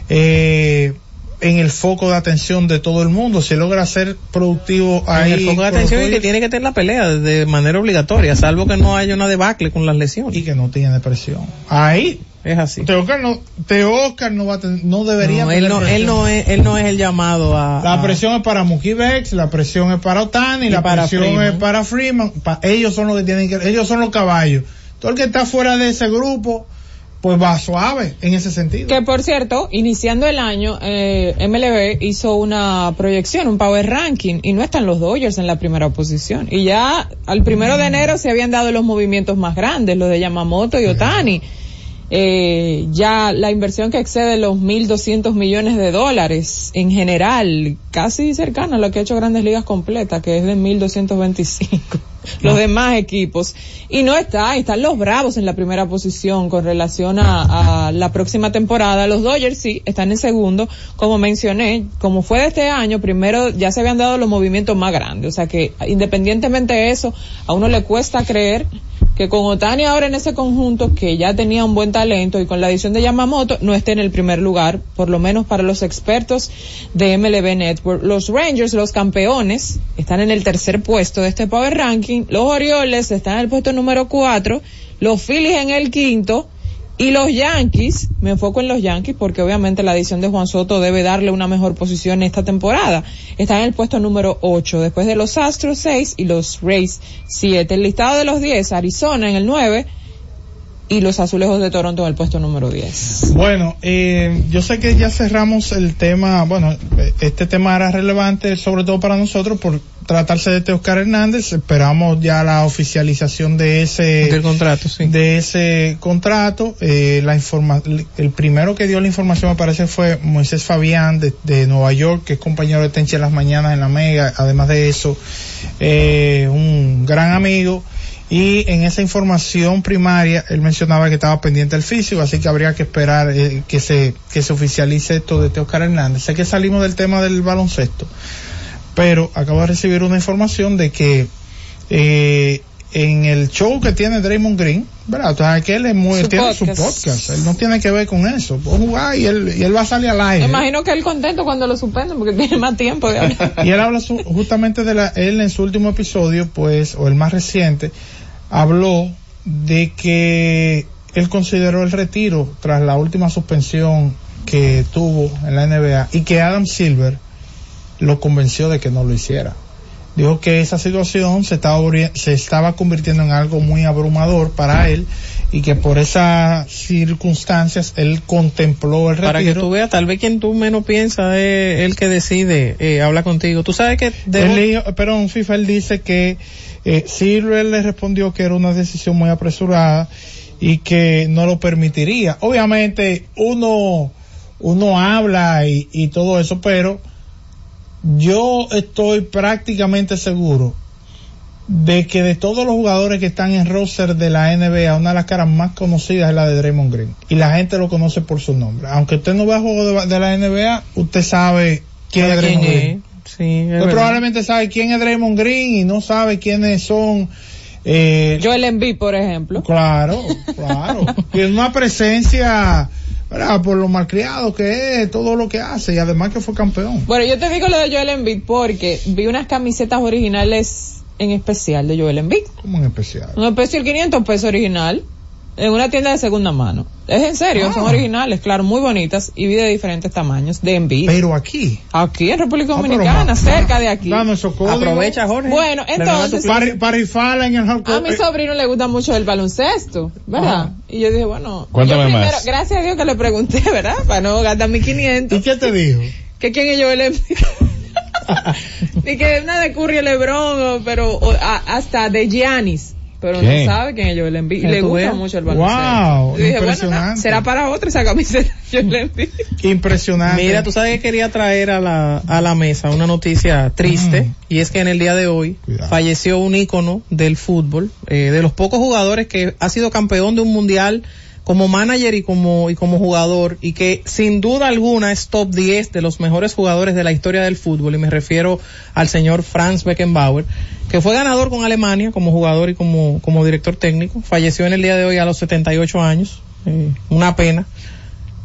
eh, en el foco de atención de todo el mundo. Si logra ser productivo ahí. en el foco de atención y que tiene que tener la pelea de manera obligatoria, salvo que no haya una debacle con las lesiones. Y que no tiene presión. Ahí es así. Teo Oscar no, Teo Oscar no va a ten- no debería No, él tener no, él presión. no es, él no es el llamado a, La a- presión es para Betts, la presión es para Otani, Y la para presión Freeman. es para Freeman. Pa- ellos son los que tienen que, ellos son los caballos. Todo el que está fuera de ese grupo, pues va suave en ese sentido. Que por cierto, iniciando el año, eh, MLB hizo una proyección, un power ranking, y no están los Dodgers en la primera posición. Y ya al primero de enero se habían dado los movimientos más grandes, los de Yamamoto y Otani. Eh, ya la inversión que excede los 1.200 millones de dólares en general, casi cercana a lo que ha hecho Grandes Ligas completa, que es de 1.225 los demás equipos. Y no está, están los Bravos en la primera posición con relación a, a la próxima temporada. Los Dodgers sí, están en segundo. Como mencioné, como fue de este año, primero ya se habían dado los movimientos más grandes. O sea que independientemente de eso, a uno le cuesta creer que con Otani ahora en ese conjunto, que ya tenía un buen talento y con la adición de Yamamoto, no esté en el primer lugar, por lo menos para los expertos de MLB Network. Los Rangers, los campeones, están en el tercer puesto de este Power Ranking. Los Orioles están en el puesto número cuatro. Los Phillies en el quinto. Y los Yankees, me enfoco en los Yankees porque obviamente la adición de Juan Soto debe darle una mejor posición esta temporada. Están en el puesto número 8, después de los Astros 6 y los Rays 7. El listado de los 10, Arizona en el 9 y los Azulejos de Toronto en el puesto número 10. Bueno, eh, yo sé que ya cerramos el tema, bueno, este tema era relevante sobre todo para nosotros por tratarse de Oscar Hernández, esperamos ya la oficialización de ese del contrato, sí. de ese contrato, eh, la informa el primero que dio la información me parece fue Moisés Fabián de, de Nueva York, que es compañero de Tenche en las mañanas en la Mega, además de eso, eh, un gran amigo y en esa información primaria él mencionaba que estaba pendiente el físico, así que habría que esperar eh, que se que se oficialice esto de Oscar Hernández. Sé que salimos del tema del baloncesto, pero acabo de recibir una información de que eh, en el show que tiene Draymond Green, ¿verdad? O sea, que él es muy, Su tiene su podcast. podcast, él no tiene que ver con eso, jugar y él, y él va a salir al Me aire. imagino que él contento cuando lo suspenden porque <laughs> tiene más tiempo de hablar. <laughs> Y él habla su- justamente de la, él en su último episodio, pues, o el más reciente, habló de que él consideró el retiro tras la última suspensión que tuvo en la NBA y que Adam Silver lo convenció de que no lo hiciera. Dijo que esa situación se estaba, se estaba convirtiendo en algo muy abrumador para él y que por esas circunstancias él contempló el retiro. Para que tú veas, tal vez quien tú menos piensas es el que decide eh, habla contigo. Tú sabes que Él debo- pero en FIFA él dice que eh, Silver le respondió que era una decisión muy apresurada y que no lo permitiría. Obviamente uno uno habla y, y todo eso, pero yo estoy prácticamente seguro de que de todos los jugadores que están en roster de la NBA, una de las caras más conocidas es la de Draymond Green. Y la gente lo conoce por su nombre. Aunque usted no vea juego de, de la NBA, usted sabe quién es ¿Quién Draymond es? Green. Sí, es Usted verdad. probablemente sabe quién es Draymond Green y no sabe quiénes son. Eh, Joel Embiid, por ejemplo. Claro, claro. <laughs> y es una presencia, ¿verdad? Por lo malcriado que es, todo lo que hace y además que fue campeón. Bueno, yo te digo lo de Joel Embiid porque vi unas camisetas originales en especial de Joel Embiid. Como en especial. Un especial 500 pesos original en una tienda de segunda mano. Es en serio, son originales, claro, muy bonitas y vi de diferentes tamaños de Embiid. Pero aquí. Aquí en República Ah, Dominicana, más- cerca de aquí. Dame esos códigos. Aprovecha, Jorge. Bueno, entonces Para, para rifarla en el hardcore. a mi sobrino le gusta mucho el baloncesto, ¿verdad? Ajá. Y yo dije, bueno, Cuéntame yo primero, más. gracias a Dios que le pregunté, <laughs> ¿verdad? Para no gastar mis 500. ¿Y qué te dijo? <laughs> que quién es Joel Embiid. <laughs> Ni que una de Curry Lebron, pero o, a- hasta de Giannis. Pero ¿Qué? no sabe quién es Joel Embiid. Le gusta mucho el baloncesto. Wow, Y dije, bueno, impresionante. no, será para otra esa camiseta Joel Embiid. Impresionante. Mira, tú sabes que quería traer a la, a la mesa una noticia triste Mm. y es que en el día de hoy Cuidado. falleció un ícono del fútbol, eh, de los pocos jugadores que ha sido campeón de un mundial como manager y como, y como jugador y que sin duda alguna es top 10 de los mejores jugadores de la historia del fútbol y me refiero al señor Franz Beckenbauer que fue ganador con Alemania como jugador y como, como director técnico, falleció en el día de hoy a los 78 años, eh, una pena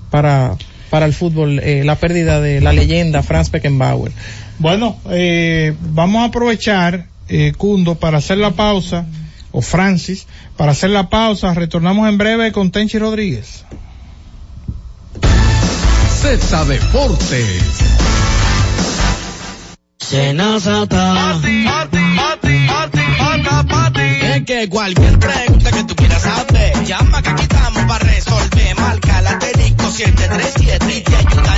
para, para el fútbol, eh, la pérdida de la leyenda Franz Beckenbauer. Bueno, eh, vamos a aprovechar, eh, Cundo, para hacer la pausa, o Francis, para hacer la pausa. Retornamos en breve con Tenchi Rodríguez. Z Deportes. Es que cualquier pregunta que tú quieras saber, llama que aquí estamos para resolver. Marca la asterisco 737 y te ayudaremos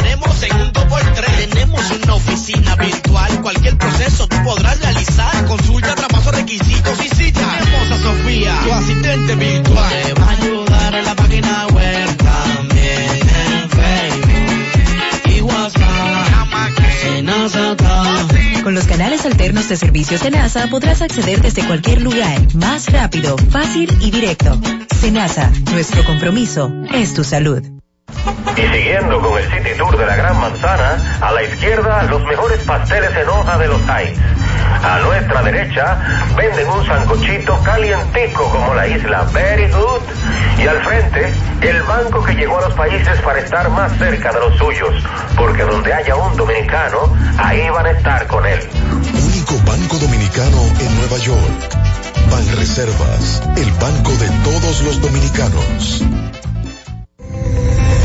de servicios de NASA podrás acceder desde cualquier lugar, más rápido, fácil y directo. Senasa, nuestro compromiso es tu salud. Y siguiendo con el City Tour de la Gran Manzana, a la izquierda los mejores pasteles en hoja de los Heights. A nuestra derecha venden un sancochito calientico como la isla Very Good. Y al frente, el banco que llegó a los países para estar más cerca de los suyos. Porque donde haya un dominicano, ahí van a estar con él. Banco dominicano en Nueva York. Banreservas, el banco de todos los dominicanos.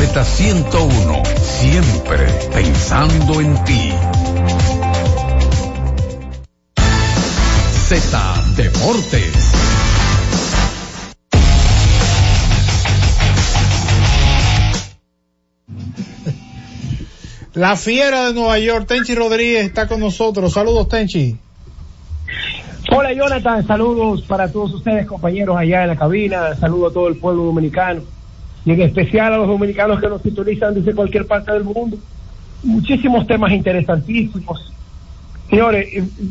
Z101, siempre pensando en ti. Z Deportes. La fiera de Nueva York, Tenchi Rodríguez, está con nosotros. Saludos, Tenchi. Hola Jonathan, saludos para todos ustedes compañeros allá en la cabina, saludo a todo el pueblo dominicano y en especial a los dominicanos que nos sintonizan desde cualquier parte del mundo. Muchísimos temas interesantísimos. Señores,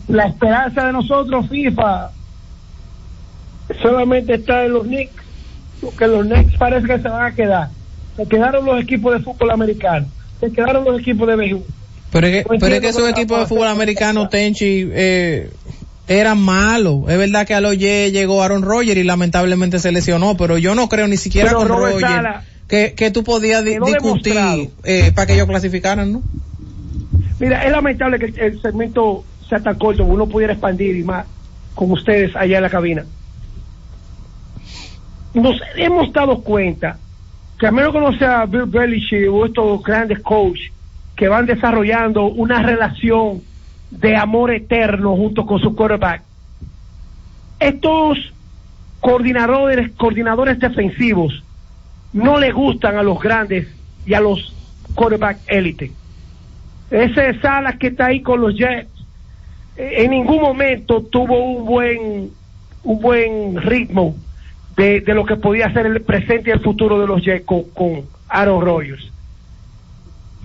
la esperanza de nosotros, FIFA, solamente está en los Knicks, porque los Knicks parece que se van a quedar. Se quedaron los equipos de fútbol americano, se quedaron los equipos de béisbol. Pero es que, No pero es que esos equipos de fútbol americano, Tenchi, eh, eran malos. Es verdad que a los Ye llegó Aaron Rodgers y lamentablemente se lesionó, pero yo no creo ni siquiera Pero con Robert Rodgers Sala que, que tú podías di- discutir eh, para que ellos clasificaran, ¿no? Mira, es lamentable que el segmento sea tan corto, uno pudiera expandir y más con ustedes allá en la cabina. Nos hemos dado cuenta que a menos que no sea Bill Belichick o estos grandes coaches que van desarrollando una relación de amor eterno junto con su quarterback. Estos coordinadores, coordinadores defensivos no le gustan a los grandes y a los quarterback élite. Ese Salas que está ahí con los Jets, eh, en ningún momento tuvo un buen, un buen ritmo de, de lo que podía ser el presente y el futuro de los Jets con, con Aaron Rodgers.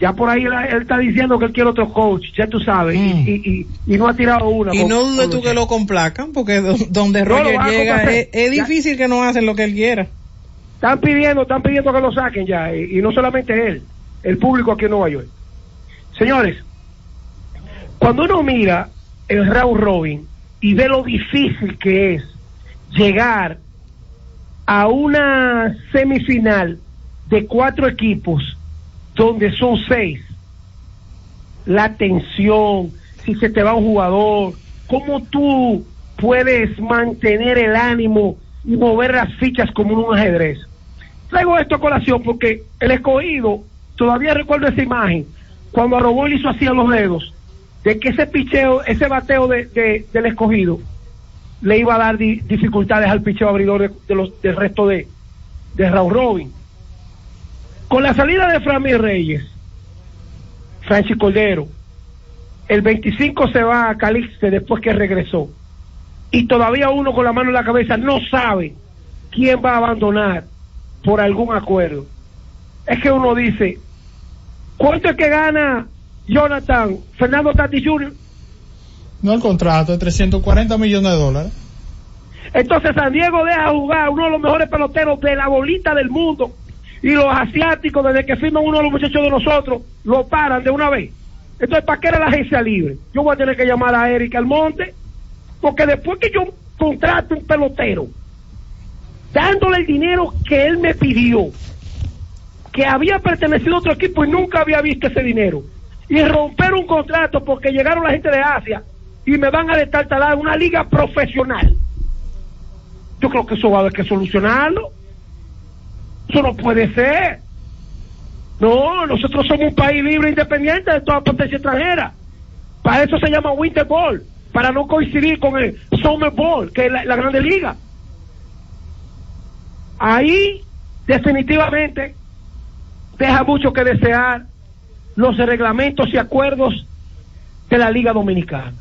Ya por ahí él, él está diciendo que él quiere otro coach, ya tú sabes, y, y, y, y no ha tirado una. Mm. Y con- no dudes tú que lo complacan, porque do- donde Roger llega es, es Ya. difícil que no hacen lo que él quiera. Están pidiendo, están pidiendo que lo saquen ya, y, y no solamente él, el público aquí en Nueva York. Señores, cuando uno mira el round robin y ve lo difícil que es llegar a una semifinal de cuatro equipos donde son seis, la tensión, si se te va un jugador, cómo tú puedes mantener el ánimo y mover las fichas como un ajedrez. Traigo esto a colación porque el escogido, todavía recuerdo esa imagen, cuando a Robó le hizo así a los dedos, de que ese picheo, ese bateo de, de- del escogido le iba a dar di- dificultades al picheo abridor de los, del resto de, de Raúl Robin. Con la salida de Framil Reyes, Franchi Cordero, el 25 se va a Calixte después que regresó. Y todavía uno con la mano en la cabeza no sabe quién va a abandonar por algún acuerdo. Es que uno dice, ¿cuánto es que gana Jonathan Fernando Tati Jr.? No el contrato de 340 millones de dólares. Entonces San Diego deja jugar a uno de los mejores peloteros de la bolita del mundo. Y los asiáticos, desde que firman uno de los muchachos de nosotros, lo paran de una vez. Entonces, ¿para qué era la agencia libre? Yo voy a tener que llamar a Eric Almonte, porque después que yo contrato un pelotero, dándole el dinero que él me pidió, que había pertenecido a otro equipo y nunca había visto ese dinero, y romper un contrato porque llegaron la gente de Asia y me van a destartalar una liga profesional. Yo creo que eso va a haber que solucionarlo. Eso no puede ser. No, nosotros somos un país libre e independiente de toda potencia extranjera. Para eso se llama Winter Ball, para no coincidir con el Summer Ball, que es la, la Grande Liga. Ahí, definitivamente, deja mucho que desear los reglamentos y acuerdos de la Liga Dominicana.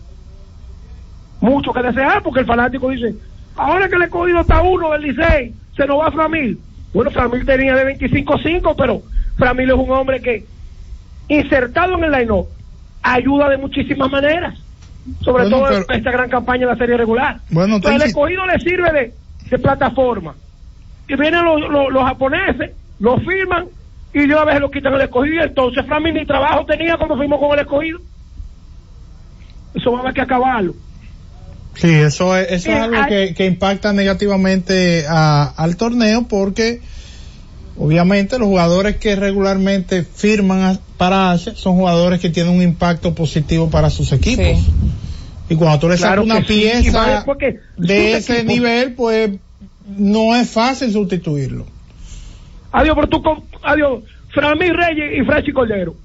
Mucho que desear, porque el fanático dice, ahora que le he cogido hasta uno del Licey, se nos va Framil. Bueno, Framil tenía de 25-5, pero Framil es un hombre que, insertado en el line ayuda de muchísimas maneras. Sobre Bueno, todo pero- en esta gran campaña de la serie regular. Bueno, Entonces, el escogido le sirve de, de plataforma. Y vienen los, los, los japoneses, lo firman y de una vez lo quitan el escogido. Entonces, Framil ni trabajo tenía cuando firmó con el escogido. Eso va a haber que acabarlo. Sí, eso es, eso es algo que, que impacta negativamente a- al torneo porque obviamente los jugadores que regularmente firman a- para Asia son jugadores que tienen un impacto positivo para sus equipos. Y cuando tú le Claro sacas una sí, pieza de ese nivel, pues no es fácil sustituirlo. Adiós, pero tú con, adiós, Framí Reyes y Franchi Cordero.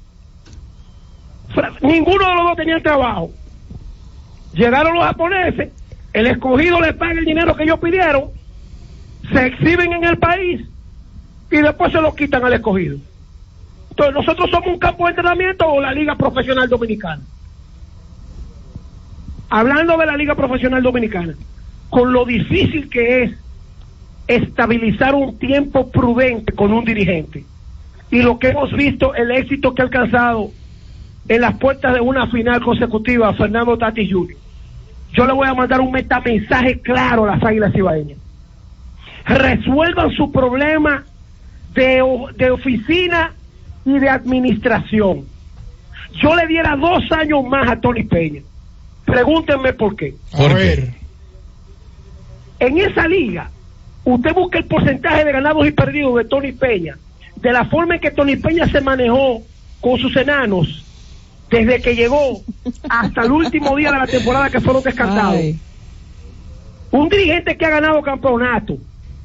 Fra- ninguno de los dos tenían trabajo. Llegaron los japoneses, el escogido les paga el dinero que ellos pidieron, se exhiben en el país y después se lo quitan al escogido. Entonces, nosotros somos un campo de entrenamiento o la Liga Profesional Dominicana. Hablando de la Liga Profesional Dominicana, con lo difícil que es estabilizar un tiempo prudente con un dirigente. Y lo que hemos visto, el éxito que ha alcanzado en las puertas de una final consecutiva, Fernando Tati Jr. Yo le voy a mandar un metamensaje claro a las Águilas Ibaeñas. Resuelvan su problema de, de oficina y de administración. Yo le diera dos años más a Tony Peña. Pregúntenme por qué. A ver, En esa liga, usted busca el porcentaje de ganados y perdidos de Tony Peña, de la forma en que Tony Peña se manejó con sus enanos, desde que llegó hasta el último día de la temporada que fueron descartados. Ay. Un dirigente que ha ganado campeonato,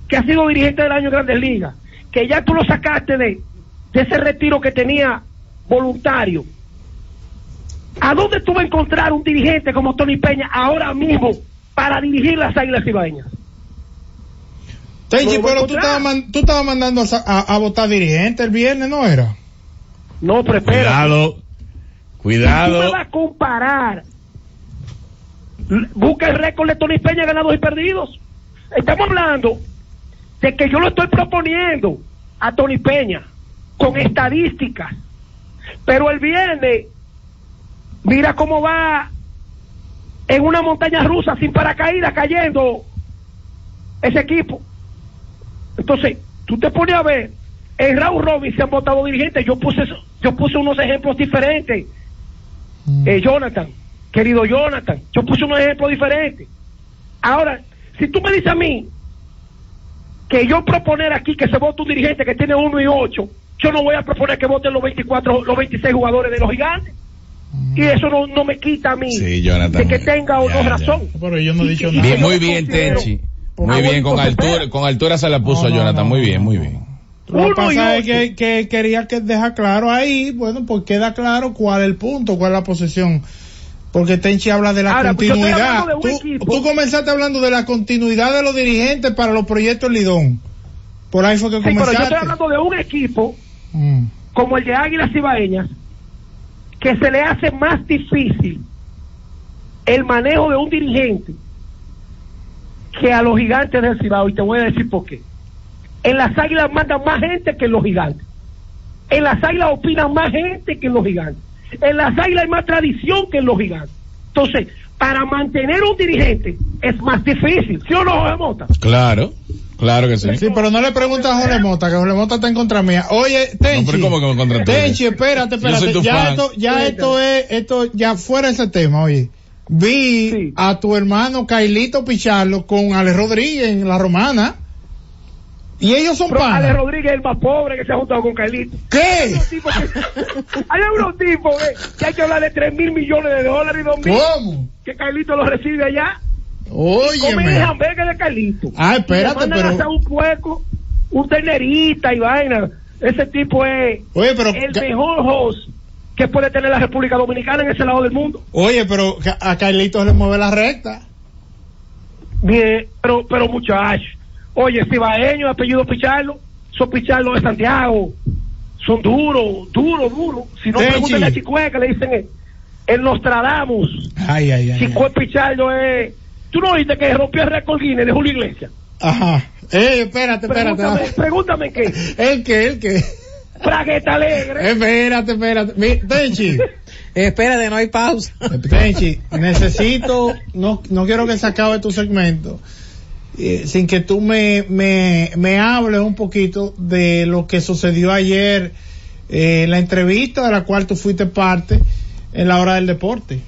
que ha sido dirigente del año en Grandes Ligas, que ya tú lo sacaste de, de ese retiro que tenía voluntario. ¿A dónde tú vas a encontrar un dirigente como Tony Peña ahora mismo para dirigir las Águilas Ibaeñas? Tenchi, pero tú estabas, man- tú estabas mandando a, sa- a- a votar dirigente el viernes, ¿no era? No, pero espera. Cuidado. Si tú me Cuidado. vas a comparar, busca el récord de Tony Peña ganados y perdidos. Estamos hablando de que yo lo estoy proponiendo a Tony Peña con estadísticas. Pero el viernes, mira cómo va en una montaña rusa sin paracaídas cayendo ese equipo. Entonces, tú te pones a ver, en Raúl Robin se han votado dirigentes, yo puse yo puse unos ejemplos diferentes. Eh, Jonathan, querido Jonathan, yo puse unos ejemplos diferentes. Ahora, si tú me dices a mí que yo proponer aquí que se vote un dirigente que tiene uno y ocho, yo no voy a proponer que voten los 24, los 26 jugadores de los gigantes. Y eso no, no me quita a mí Sí, Jonathan. de que tenga o no razón. Pero yo no he dicho nada. Bien, muy bien, Tenchi. Muy bien, con altura, con altura se la puso No, no, Jonathan. no, muy bien, no. muy bien. Lo que pasa es que, que quería que dejar claro ahí, bueno, pues queda claro cuál es el punto, cuál es la posición. Porque Tenchi habla de la Ahora, pues continuidad. de un Tú, comenzaste hablando de la continuidad de los dirigentes para los proyectos Lidón. Por ahí fue que Sí, pero yo comenzaste. estoy hablando de un equipo Mm. como el de Águilas Ibaeñas que se le hace más difícil el manejo de un dirigente que a los gigantes del Cibao y te voy a decir por qué. En las águilas mandan más gente que en los gigantes. En las águilas opinan más gente que en los gigantes. En las águilas hay más tradición que en los gigantes. Entonces, para mantener un dirigente es más difícil, ¿sí o no, José Mota? Claro, claro que sí. Sí, pero no le preguntes a Jorge Mota, que Jorge Mota está en contra mía. Oye, Tenchi. No, pero ¿cómo que tuya? Tenchi, espérate, Yo soy espérate. tu Ya fan. esto, ya esto es, esto, ya fuera ese tema, oye. Vi a tu hermano Cailito Picharlo con Ale Rodríguez en la romana. Y ellos son Pero Ale panas. Rodríguez es el más pobre que se ha juntado con Carlito. ¿Qué? Hay unos tipos que, hay unos tipos eh, que hay que hablar de 3 mil millones de dólares y 2 mil. ¿Cómo? Que Carlito lo recibe allá. Óyeme. Come el hamburgues de Carlito. Ah, espérate, le mandan pero- a hacer un pueco, un tenerita y vaina. Ese tipo es Oye, pero- el mejor host que puede tener la República Dominicana en ese lado del mundo. Oye, pero a Cailito le mueve la recta. Bien, pero, pero muchacho. Oye, cibaeño, apellido Picharlo, son Picharlo de Santiago. Son duros, duros, duros. Si no, pregúntale a Chicue que le dicen el, el Nostradamus. Ay, ay, ay. Chicue Picharlo es... ¿Tú no viste que rompió el récord Guinness de Julio Iglesias? Ajá. Eh, espérate, espérate. Pregúntame, pregúntame qué. <laughs> ¿El qué? ¿El qué? Bragueta Alegre. Espérate, espérate. Mi- Tenchi. <laughs> Espérate, no hay pausa. Tenchi, necesito, no, no quiero que se acabe tu segmento, eh, sin que tú me, me, me hables un poquito de lo que sucedió ayer, eh, la entrevista de la cual tú fuiste parte en la hora del deporte.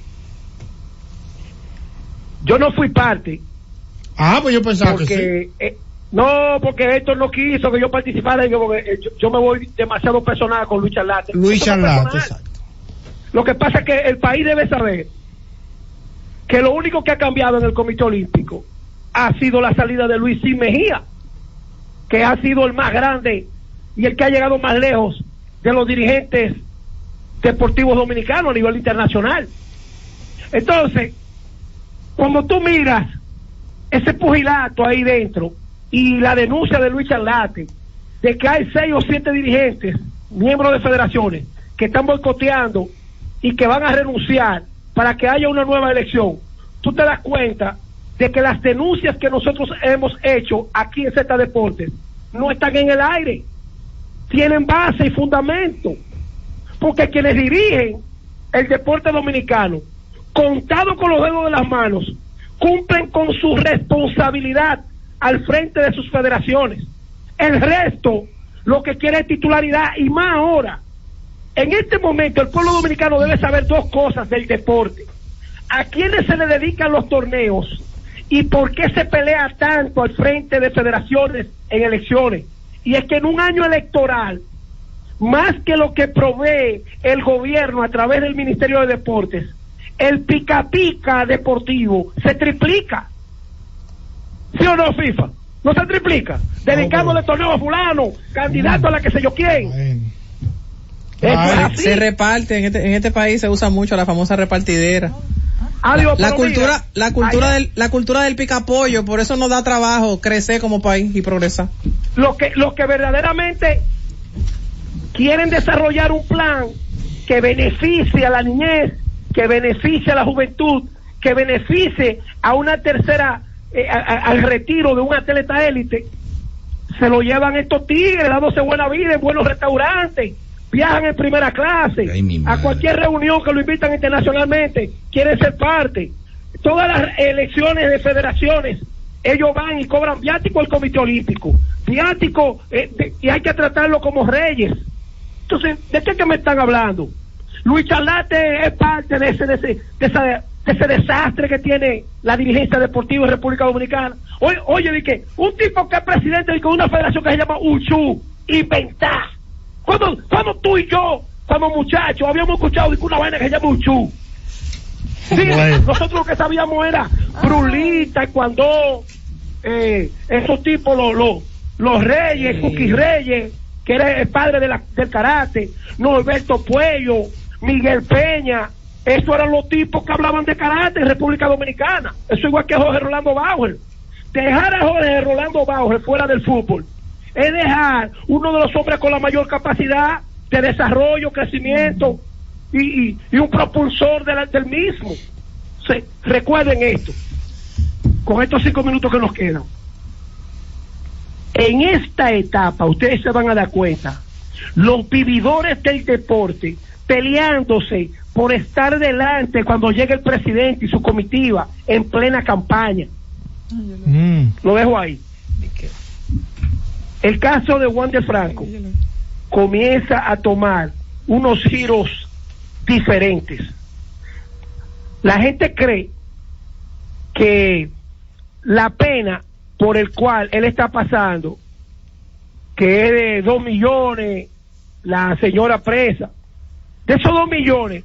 Yo no fui parte. Ah, pues yo pensaba que sí. porque eh, no porque Héctor no quiso que yo participara en porque eh, yo, yo me voy demasiado personal con Luis Charlate Luis Charlate, personal. lo que pasa es que el país debe saber que lo único que ha cambiado en el Comité Olímpico ha sido la salida de Luis Sin Mejía que ha sido el más grande y el que ha llegado más lejos de los dirigentes deportivos dominicanos a nivel internacional. Entonces cuando tú miras ese pugilato ahí dentro y la denuncia de Luis Charlate de que hay seis o siete dirigentes, miembros de federaciones, que están boicoteando y que van a renunciar para que haya una nueva elección, tú te das cuenta de que las denuncias que nosotros hemos hecho aquí en Z Deportes no están en el aire, tienen base y fundamento, porque quienes dirigen el deporte dominicano, contado con los dedos de las manos, cumplen con su responsabilidad al frente de sus federaciones. El resto lo que quiere es titularidad y más ahora. En este momento el pueblo dominicano debe saber dos cosas del deporte. A quiénes se le dedican los torneos y por qué se pelea tanto al frente de federaciones en elecciones. Y es que en un año electoral, más que lo que provee el gobierno a través del Ministerio de Deportes, el pica pica deportivo se triplica. ¿Sí o no, FIFA? No se triplica. Dedicándole torneo a fulano, candidato a la que sé yo quién. Se reparte, en este, en este país se usa mucho la famosa repartidera. Adiós, La cultura, la cultura allá- del, la cultura del picapollo, por eso nos da trabajo crecer como país y progresar. los que los que verdaderamente quieren desarrollar un plan que beneficie a la niñez, que beneficie a la juventud, que beneficie a una tercera eh, a- a- al retiro de un atleta élite, se lo llevan estos tigres dándose buena vida en buenos restaurantes, viajan en primera clase, a cualquier reunión que lo invitan internacionalmente, quieren ser parte. Todas las elecciones de federaciones, ellos van y cobran viático al Comité Olímpico, viático, eh, de- y hay que tratarlo como reyes. Entonces, ¿de qué que me están hablando? Luis Charlate es parte de ese, de ese, de esa- de ese desastre que tiene la dirigencia deportiva en República Dominicana. Oye, oye, que un tipo que es presidente de una federación que se llama UCHU, inventar. Cuando, cuando tú y yo, como muchachos, habíamos escuchado una vaina que se llama UCHU. Sí, <laughs> Bueno. nosotros lo que sabíamos era Brulita, cuando eh, esos tipos, los, los, los reyes, Cookie Reyes, que era el padre de la- del karate, Norberto Puello, Miguel Peña, esos eran los tipos que hablaban de karate en República Dominicana. Eso igual que Jorge Rolando Bauer. Dejar a Jorge Rolando Bauer fuera del fútbol es dejar uno de los hombres con la mayor capacidad de desarrollo, crecimiento y, y- y un propulsor de la- del mismo. Se- recuerden esto, con estos cinco minutos que nos quedan. En esta etapa, ustedes se van a dar cuenta, los vividores del deporte peleándose por estar delante cuando llegue el presidente y su comitiva en plena campaña. Mm. Lo dejo ahí. El caso de Juan de Franco comienza a tomar unos giros diferentes. La gente cree que la pena por el cual él está pasando, que es de dos millones, la señora presa, de esos dos millones,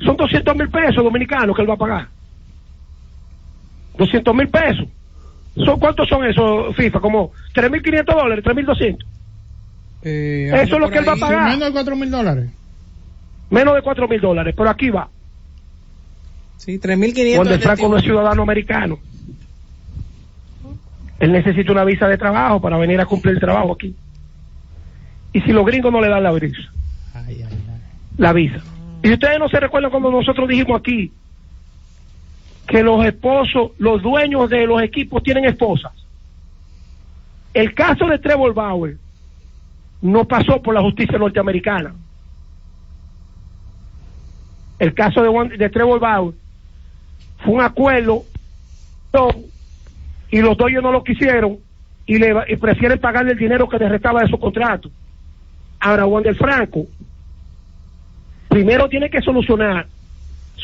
son 200 mil pesos dominicanos que él va a pagar. 200 mil pesos. ¿Son, ¿Cuántos son esos, FIFA? Como 3.500 dólares, 3.200. Eso es lo que él va a pagar. Menos de 4 mil dólares. Menos de 4 mil dólares, pero aquí va. Sí, 3.500. Cuando el Franco no es ciudadano americano. Él necesita una visa de trabajo para venir a cumplir el trabajo aquí. Y si los gringos no le dan la visa. La visa. Y ustedes no se recuerdan cuando nosotros dijimos aquí que los esposos, los dueños de los equipos tienen esposas. El caso de Trevor Bauer no pasó por la justicia norteamericana. El caso de, Trevor Bauer fue un acuerdo y los dueños no lo quisieron y, y prefieren pagarle el dinero que les restaba de su contrato. Ahora, Juan del Franco primero tiene que solucionar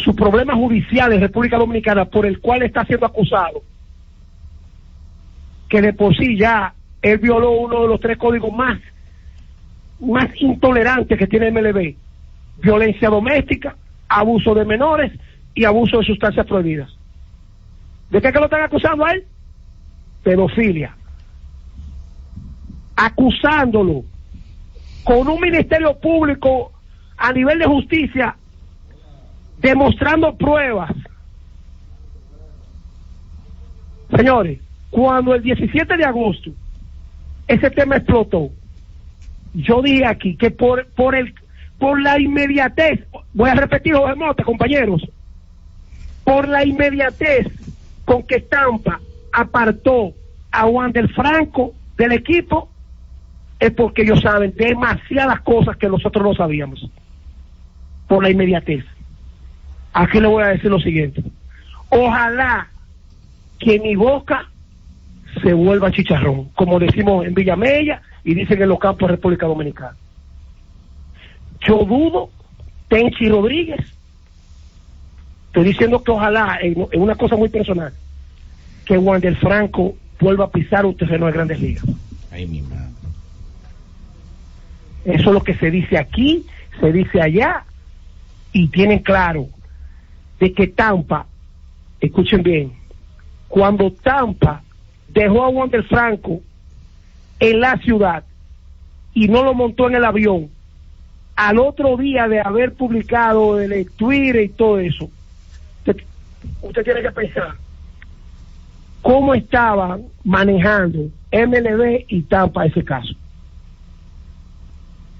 su problema judicial en República Dominicana por el cual está siendo acusado, que de por sí ya él violó uno de los tres códigos más, más intolerantes que tiene MLB, violencia doméstica, abuso de menores y abuso de sustancias prohibidas. ¿De qué que lo están acusando a él? Pedofilia. Acusándolo con un ministerio público a nivel de justicia demostrando pruebas. Señores, cuando el 17 de agosto ese tema explotó, yo dije aquí que por, por, el, por la inmediatez, voy a repetir José Mota, compañeros, por la inmediatez con que Tampa apartó a Juan del Franco del equipo, es porque ellos saben demasiadas cosas que nosotros no sabíamos. Por la inmediatez. Aquí le voy a decir lo siguiente. Ojalá que mi boca se vuelva chicharrón, como decimos en Villamella y dicen en los campos de República Dominicana. Yo dudo, Tenchi Rodríguez, estoy diciendo que ojalá, en, en una cosa muy personal, que Juan del Franco vuelva a pisar un terreno de grandes ligas. Ay, mi madre. Eso es lo que se dice aquí, se dice allá, y tienen claro de que Tampa, escuchen bien, cuando Tampa dejó a Juan del Franco en la ciudad y no lo montó en el avión, al otro día de haber publicado el Twitter y todo eso, usted, usted tiene que pensar cómo estaban manejando MLB y Tampa ese caso.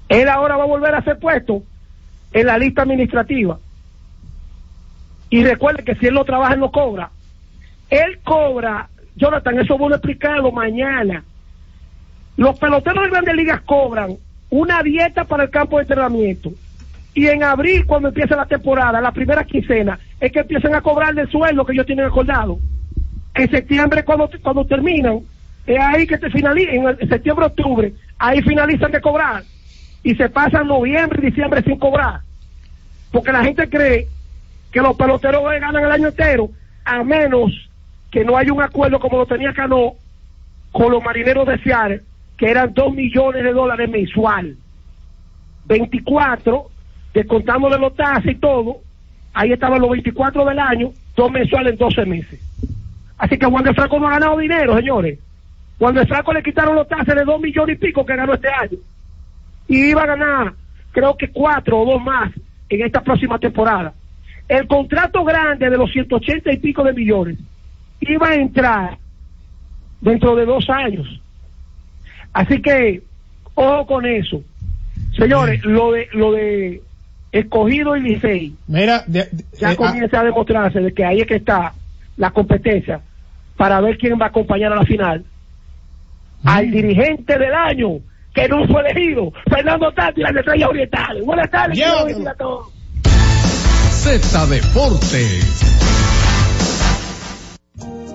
Él ahora va a volver a ser puesto en la lista administrativa. Y recuerde que si él no trabaja, no cobra. Él cobra, Jonathan, eso voy a explicarlo mañana. Los peloteros de grandes ligas cobran una dieta para el campo de entrenamiento. Y en abril, cuando empieza la temporada, la primera quincena, es que empiezan a cobrar el sueldo que ellos tienen acordado. En septiembre, cuando, cuando terminan, es ahí que se finaliza, en septiembre, octubre, ahí finalizan de cobrar. Y se pasan noviembre y diciembre sin cobrar. Porque la gente cree que los peloteros ganan el año entero, a menos que no haya un acuerdo como lo tenía Cano con los marineros de Seattle, que eran dos millones de dólares mensual. 24, descontándole los tasas y todo, ahí estaban los 24 del año, dos mensuales en 12 meses. Así que Juan de Franco no ha ganado dinero, señores. Juan de Franco le quitaron los tasas de dos millones y pico que ganó este año. Y iba a ganar, creo que cuatro o dos más en esta próxima temporada. El contrato grande de los 180 y pico de millones iba a entrar dentro de dos años. Así que, ojo con eso. Señores, lo de, lo de escogido y Licey, Mira, de- de- ya eh, comienza a demostrarse de que ahí es que está la competencia para ver quién va a acompañar a la final. Al dirigente del año, que no fue elegido, Fernando Tati, las estrellas orientales. Buenas tardes, a todos. Deportes.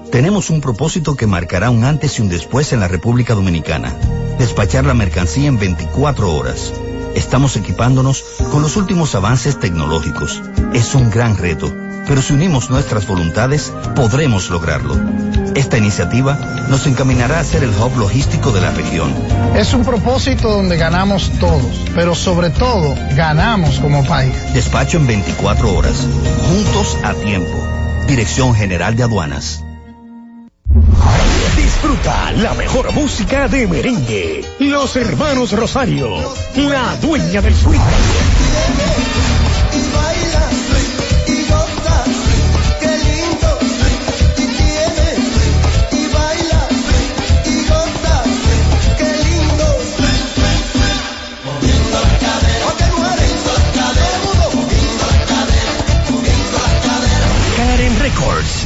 Tenemos un propósito que marcará un antes y un después en la República Dominicana. Despachar la mercancía en 24 horas. Estamos equipándonos con los últimos avances tecnológicos. Es un gran reto, pero si unimos nuestras voluntades, podremos lograrlo. Esta iniciativa nos encaminará a ser el hub logístico de la región. Es un propósito donde ganamos todos, pero sobre todo ganamos como país. Despacho en 24 horas. Juntos a tiempo. Dirección General de Aduanas. Disfruta la mejor música de merengue. Los hermanos Rosario, la dueña del swing.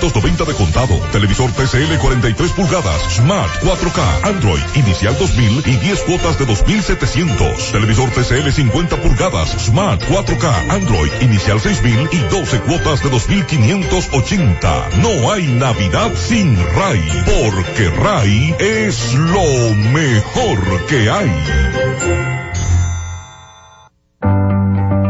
10.790 de contado. Televisor TCL 43 pulgadas Smart 4K Android inicial 2000 y 10 cuotas de 2700. Televisor TCL 50 pulgadas Smart 4K Android inicial 6000 y 12 cuotas de 2580. No hay Navidad sin RAI, porque RAI es lo mejor que hay.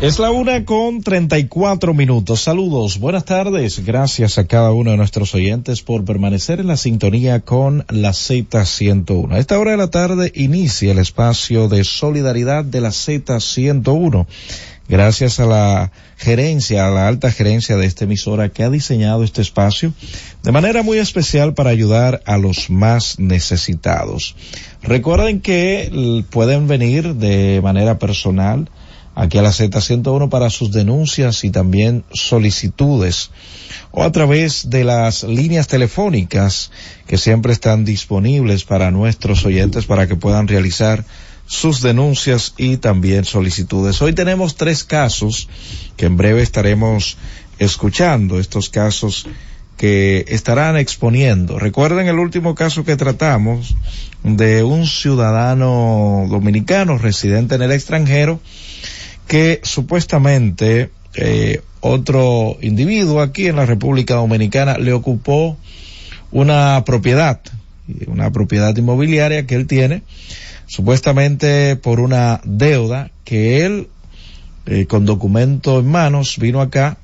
Es la una con 34 minutos. Saludos, buenas tardes. Gracias a cada uno de nuestros oyentes por permanecer en la sintonía con la Z101. A esta hora de la tarde inicia el espacio de solidaridad de la Z101 gracias a la gerencia, a la alta gerencia de esta emisora que ha diseñado este espacio de manera muy especial para ayudar a los más necesitados. Recuerden que pueden venir de manera personal aquí a la Z101 para sus denuncias y también solicitudes o a través de las líneas telefónicas que siempre están disponibles para nuestros oyentes para que puedan realizar sus denuncias y también solicitudes. Hoy tenemos tres casos que en breve estaremos escuchando, estos casos que estarán exponiendo. Recuerden el último caso que tratamos de un ciudadano dominicano residente en el extranjero que supuestamente eh, otro individuo aquí en la República Dominicana le ocupó una propiedad, una propiedad inmobiliaria que él tiene supuestamente por una deuda que él, eh, con documento en manos, vino acá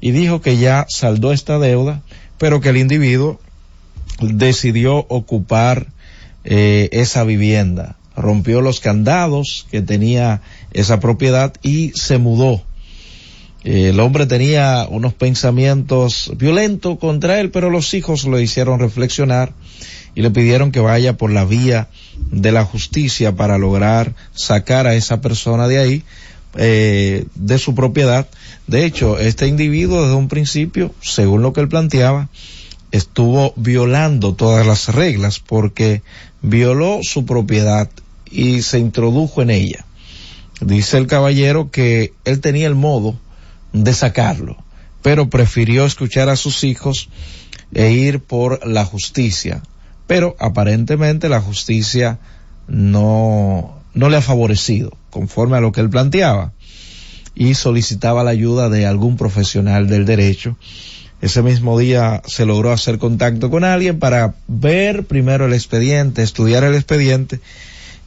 y dijo que ya saldó esta deuda, pero que el individuo decidió ocupar eh, esa vivienda, rompió los candados que tenía esa propiedad y se mudó. El hombre tenía unos pensamientos violentos contra él, pero los hijos lo hicieron reflexionar y le pidieron que vaya por la vía de la justicia para lograr sacar a esa persona de ahí, eh, de su propiedad. De hecho, este individuo desde un principio, según lo que él planteaba, estuvo violando todas las reglas porque violó su propiedad y se introdujo en ella. Dice el caballero que él tenía el modo de sacarlo, pero prefirió escuchar a sus hijos e ir por la justicia pero aparentemente la justicia no, no le ha favorecido conforme a lo que él planteaba y solicitaba la ayuda de algún profesional del derecho. Ese mismo día se logró hacer contacto con alguien para ver primero el expediente, estudiar el expediente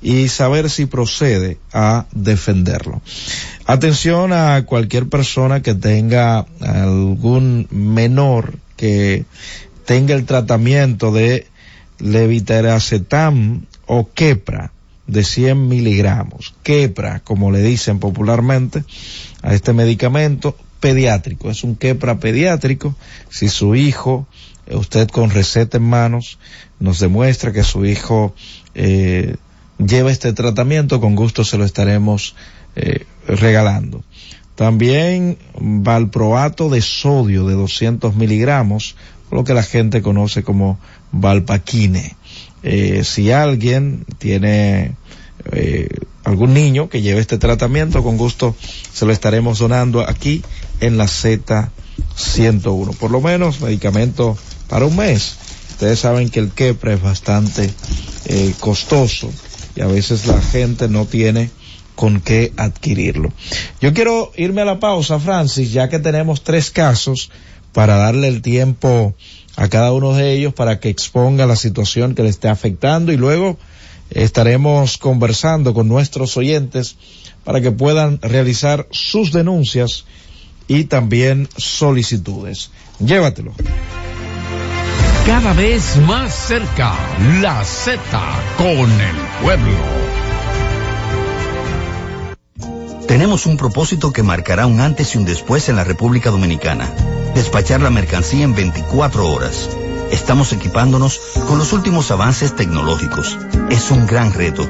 y saber si procede a defenderlo. Atención a cualquier persona que tenga algún menor que tenga el tratamiento de levitiracetam o quepra de 100 miligramos. Quepra, como le dicen popularmente a este medicamento pediátrico. Es un quepra pediátrico. Si su hijo, eh, usted con receta en manos, nos demuestra que su hijo eh, lleva este tratamiento, con gusto se lo estaremos eh, regalando. También valproato de sodio de 200 miligramos, lo que la gente conoce como Valpaquine. Eh, si alguien tiene eh, algún niño que lleve este tratamiento, con gusto se lo estaremos donando aquí en la Z101. Por lo menos medicamento para un mes. Ustedes saben que el quepra es bastante costoso y a veces la gente no tiene con qué adquirirlo. Yo quiero irme a la pausa, Francis, ya que tenemos tres casos para darle el tiempo a cada uno de ellos para que exponga la situación que le esté afectando y luego estaremos conversando con nuestros oyentes para que puedan realizar sus denuncias y también solicitudes. Llévatelo. Cada vez más cerca, la Z con el pueblo. Tenemos un propósito que marcará un antes y un después en la República Dominicana. Despachar la mercancía en 24 horas. Estamos equipándonos con los últimos avances tecnológicos. Es un gran reto,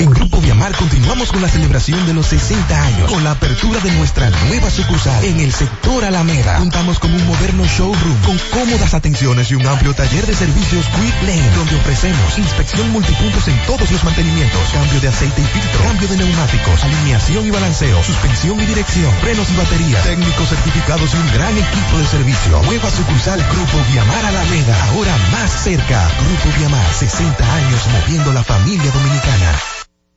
En Grupo Viamar continuamos con la celebración de los 60 años con la apertura de nuestra nueva sucursal en el sector Alameda. Contamos con un moderno showroom con cómodas atenciones y un amplio taller de servicios Quick Lane donde ofrecemos inspección multipuntos en todos los mantenimientos, cambio de aceite y filtro, cambio de neumáticos, alineación y balanceo, suspensión y dirección, frenos y batería, técnicos certificados y un gran equipo de servicio. Nueva sucursal Grupo Viamar Alameda, ahora más cerca. Grupo Viamar, 60 años moviendo la familia dominicana.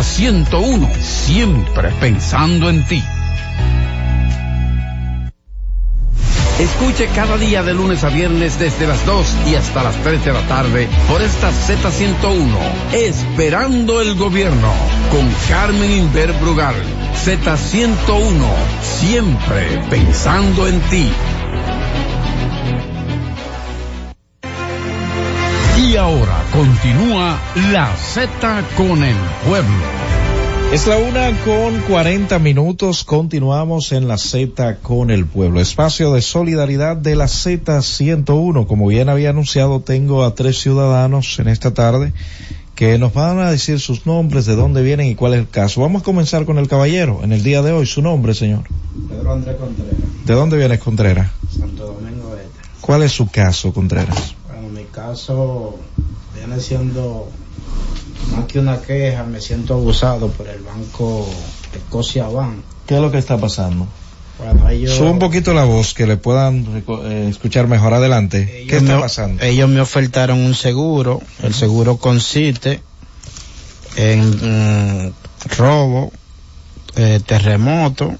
Z101, siempre pensando en ti. Escuche cada día de lunes a viernes desde las 2 y hasta las 3 de la tarde por esta Z101, Esperando el Gobierno, con Carmen Inver Brugal. Z101, siempre pensando en ti. Y ahora continúa la Z con el pueblo. Es la una con 40 minutos. Continuamos en la Z con el pueblo. Espacio de solidaridad de la Z101. Como bien había anunciado, tengo a tres ciudadanos en esta tarde que nos van a decir sus nombres, de dónde vienen y cuál es el caso. Vamos a comenzar con el caballero. En el día de hoy, su nombre, señor. Pedro Andrés Contreras, ¿De dónde vienes, Contreras? Santo Domingo Este. ¿Cuál es su caso, Contreras? Bueno, mi caso viene siendo más que una queja, me siento abusado por el banco Escocia Bank. ¿Qué es lo que está pasando? Bueno, ellos, Sube un poquito la voz, que le puedan eh, escuchar mejor adelante. ¿Qué está me- pasando? Ellos me ofertaron un seguro. El seguro consiste en mm, robo, eh, terremoto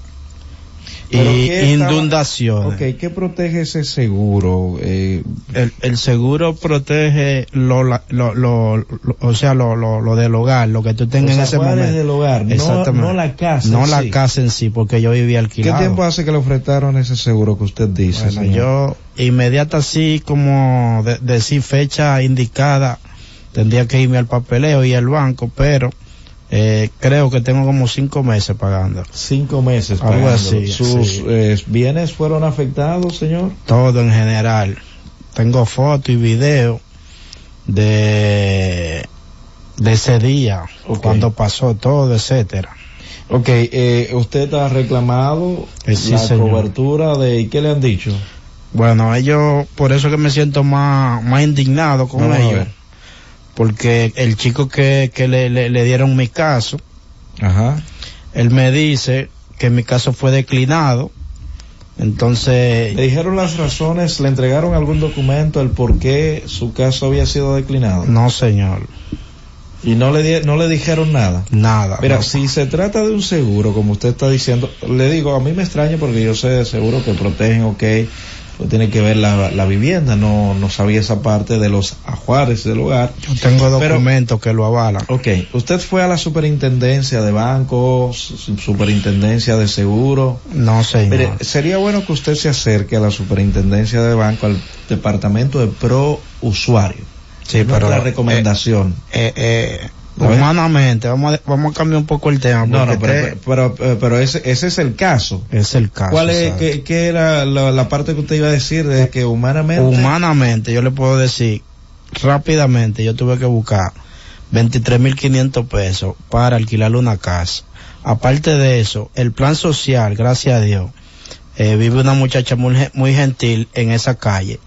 ¿Pero y qué estaba- inundaciones. Ok, ¿qué protege ese seguro? Eh, el, el seguro protege lo, lo, lo, lo- o sea, lo, lo, lo del hogar, lo que tú tengas en ese momento. del hogar, no- Exactamente. no la casa No en la sí. casa en sí, porque yo vivía ¿Qué alquilado. tiempo hace que le ofertaron ese seguro que usted dice, Bueno, señor? yo inmediata así como de- decir fecha indicada, tendría que irme al papeleo y al banco, pero eh, creo que tengo como cinco meses pagando. Cinco meses Algo pagándolo. así, ¿Sus sí. eh, bienes fueron afectados, señor? Todo en general. Tengo foto y video de, de ese día, cuando pasó todo, etcétera. Ok, eh, usted ha reclamado Eh, sí, la señor. cobertura de... ¿Y qué le han dicho? Bueno, ellos, por eso que me siento más, más indignado con Vamos ellos. Porque el chico que, que le, le, le dieron mi caso, Ajá. él me dice que mi caso fue declinado. Entonces, ¿Le dijeron las razones? ¿Le entregaron algún documento el por qué su caso había sido declinado? no señor, ¿Y no le, di- no le dijeron nada? nada. Mira, no. si se trata de un seguro, como usted está diciendo, le digo, a mí me extraña porque yo sé de seguro que protegen, ok, pues tiene que ver la, la vivienda, no, no sabía esa parte de los ajuares del hogar. Yo tengo documentos que lo avalan. Ok, usted fue a la superintendencia de bancos, su- superintendencia de seguro. No señor. Mire, sería bueno que usted se acerque a la superintendencia de banco, al departamento de pro usuario. Sí, pero, nuestra eh, recomendación. Eh, eh, Humanamente, vamos a, vamos a cambiar un poco el tema. No, no, pero, te- pero, pero, pero ese, ese es el caso. es el caso. ¿Cuál es, qué, qué era la, la parte que usted iba a decir de que humanamente? Humanamente, yo le puedo decir rápidamente, yo tuve que buscar 23.500 pesos para alquilarle una casa. Aparte de eso, el plan social, gracias a Dios, eh, vive una muchacha muy, muy gentil en esa calle.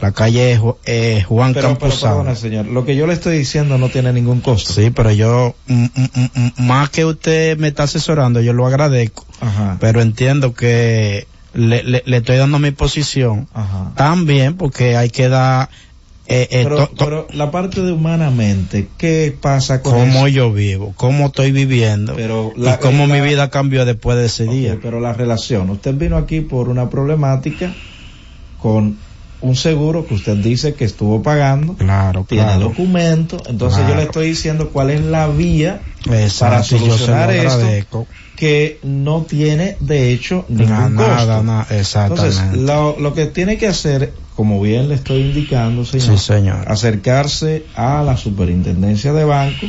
La calle es eh, Juan pero, pero Campuzano. perdona, señor, lo que yo le estoy diciendo no tiene ningún costo. Sí, pero yo, mm, mm, mm, más que usted me está asesorando, yo lo agradezco, Ajá. pero entiendo que le, le, le estoy dando mi posición Ajá. también porque hay que dar eh, eh, Pero, pero la parte de humanamente, ¿qué pasa con cómo eso? yo vivo, cómo estoy viviendo Pero y cómo la- mi vida cambió después de ese día. pero la relación, usted vino aquí por una problemática con un seguro que usted dice que estuvo pagando, Claro, tiene claro. documentos, entonces yo le estoy diciendo cuál es la vía Exacto, para solucionar esto que no tiene de hecho ningún costo. nada, exactamente. Entonces, lo, lo que tiene que hacer, como bien le estoy indicando, señor, Sí, señor. acercarse a la superintendencia de banco,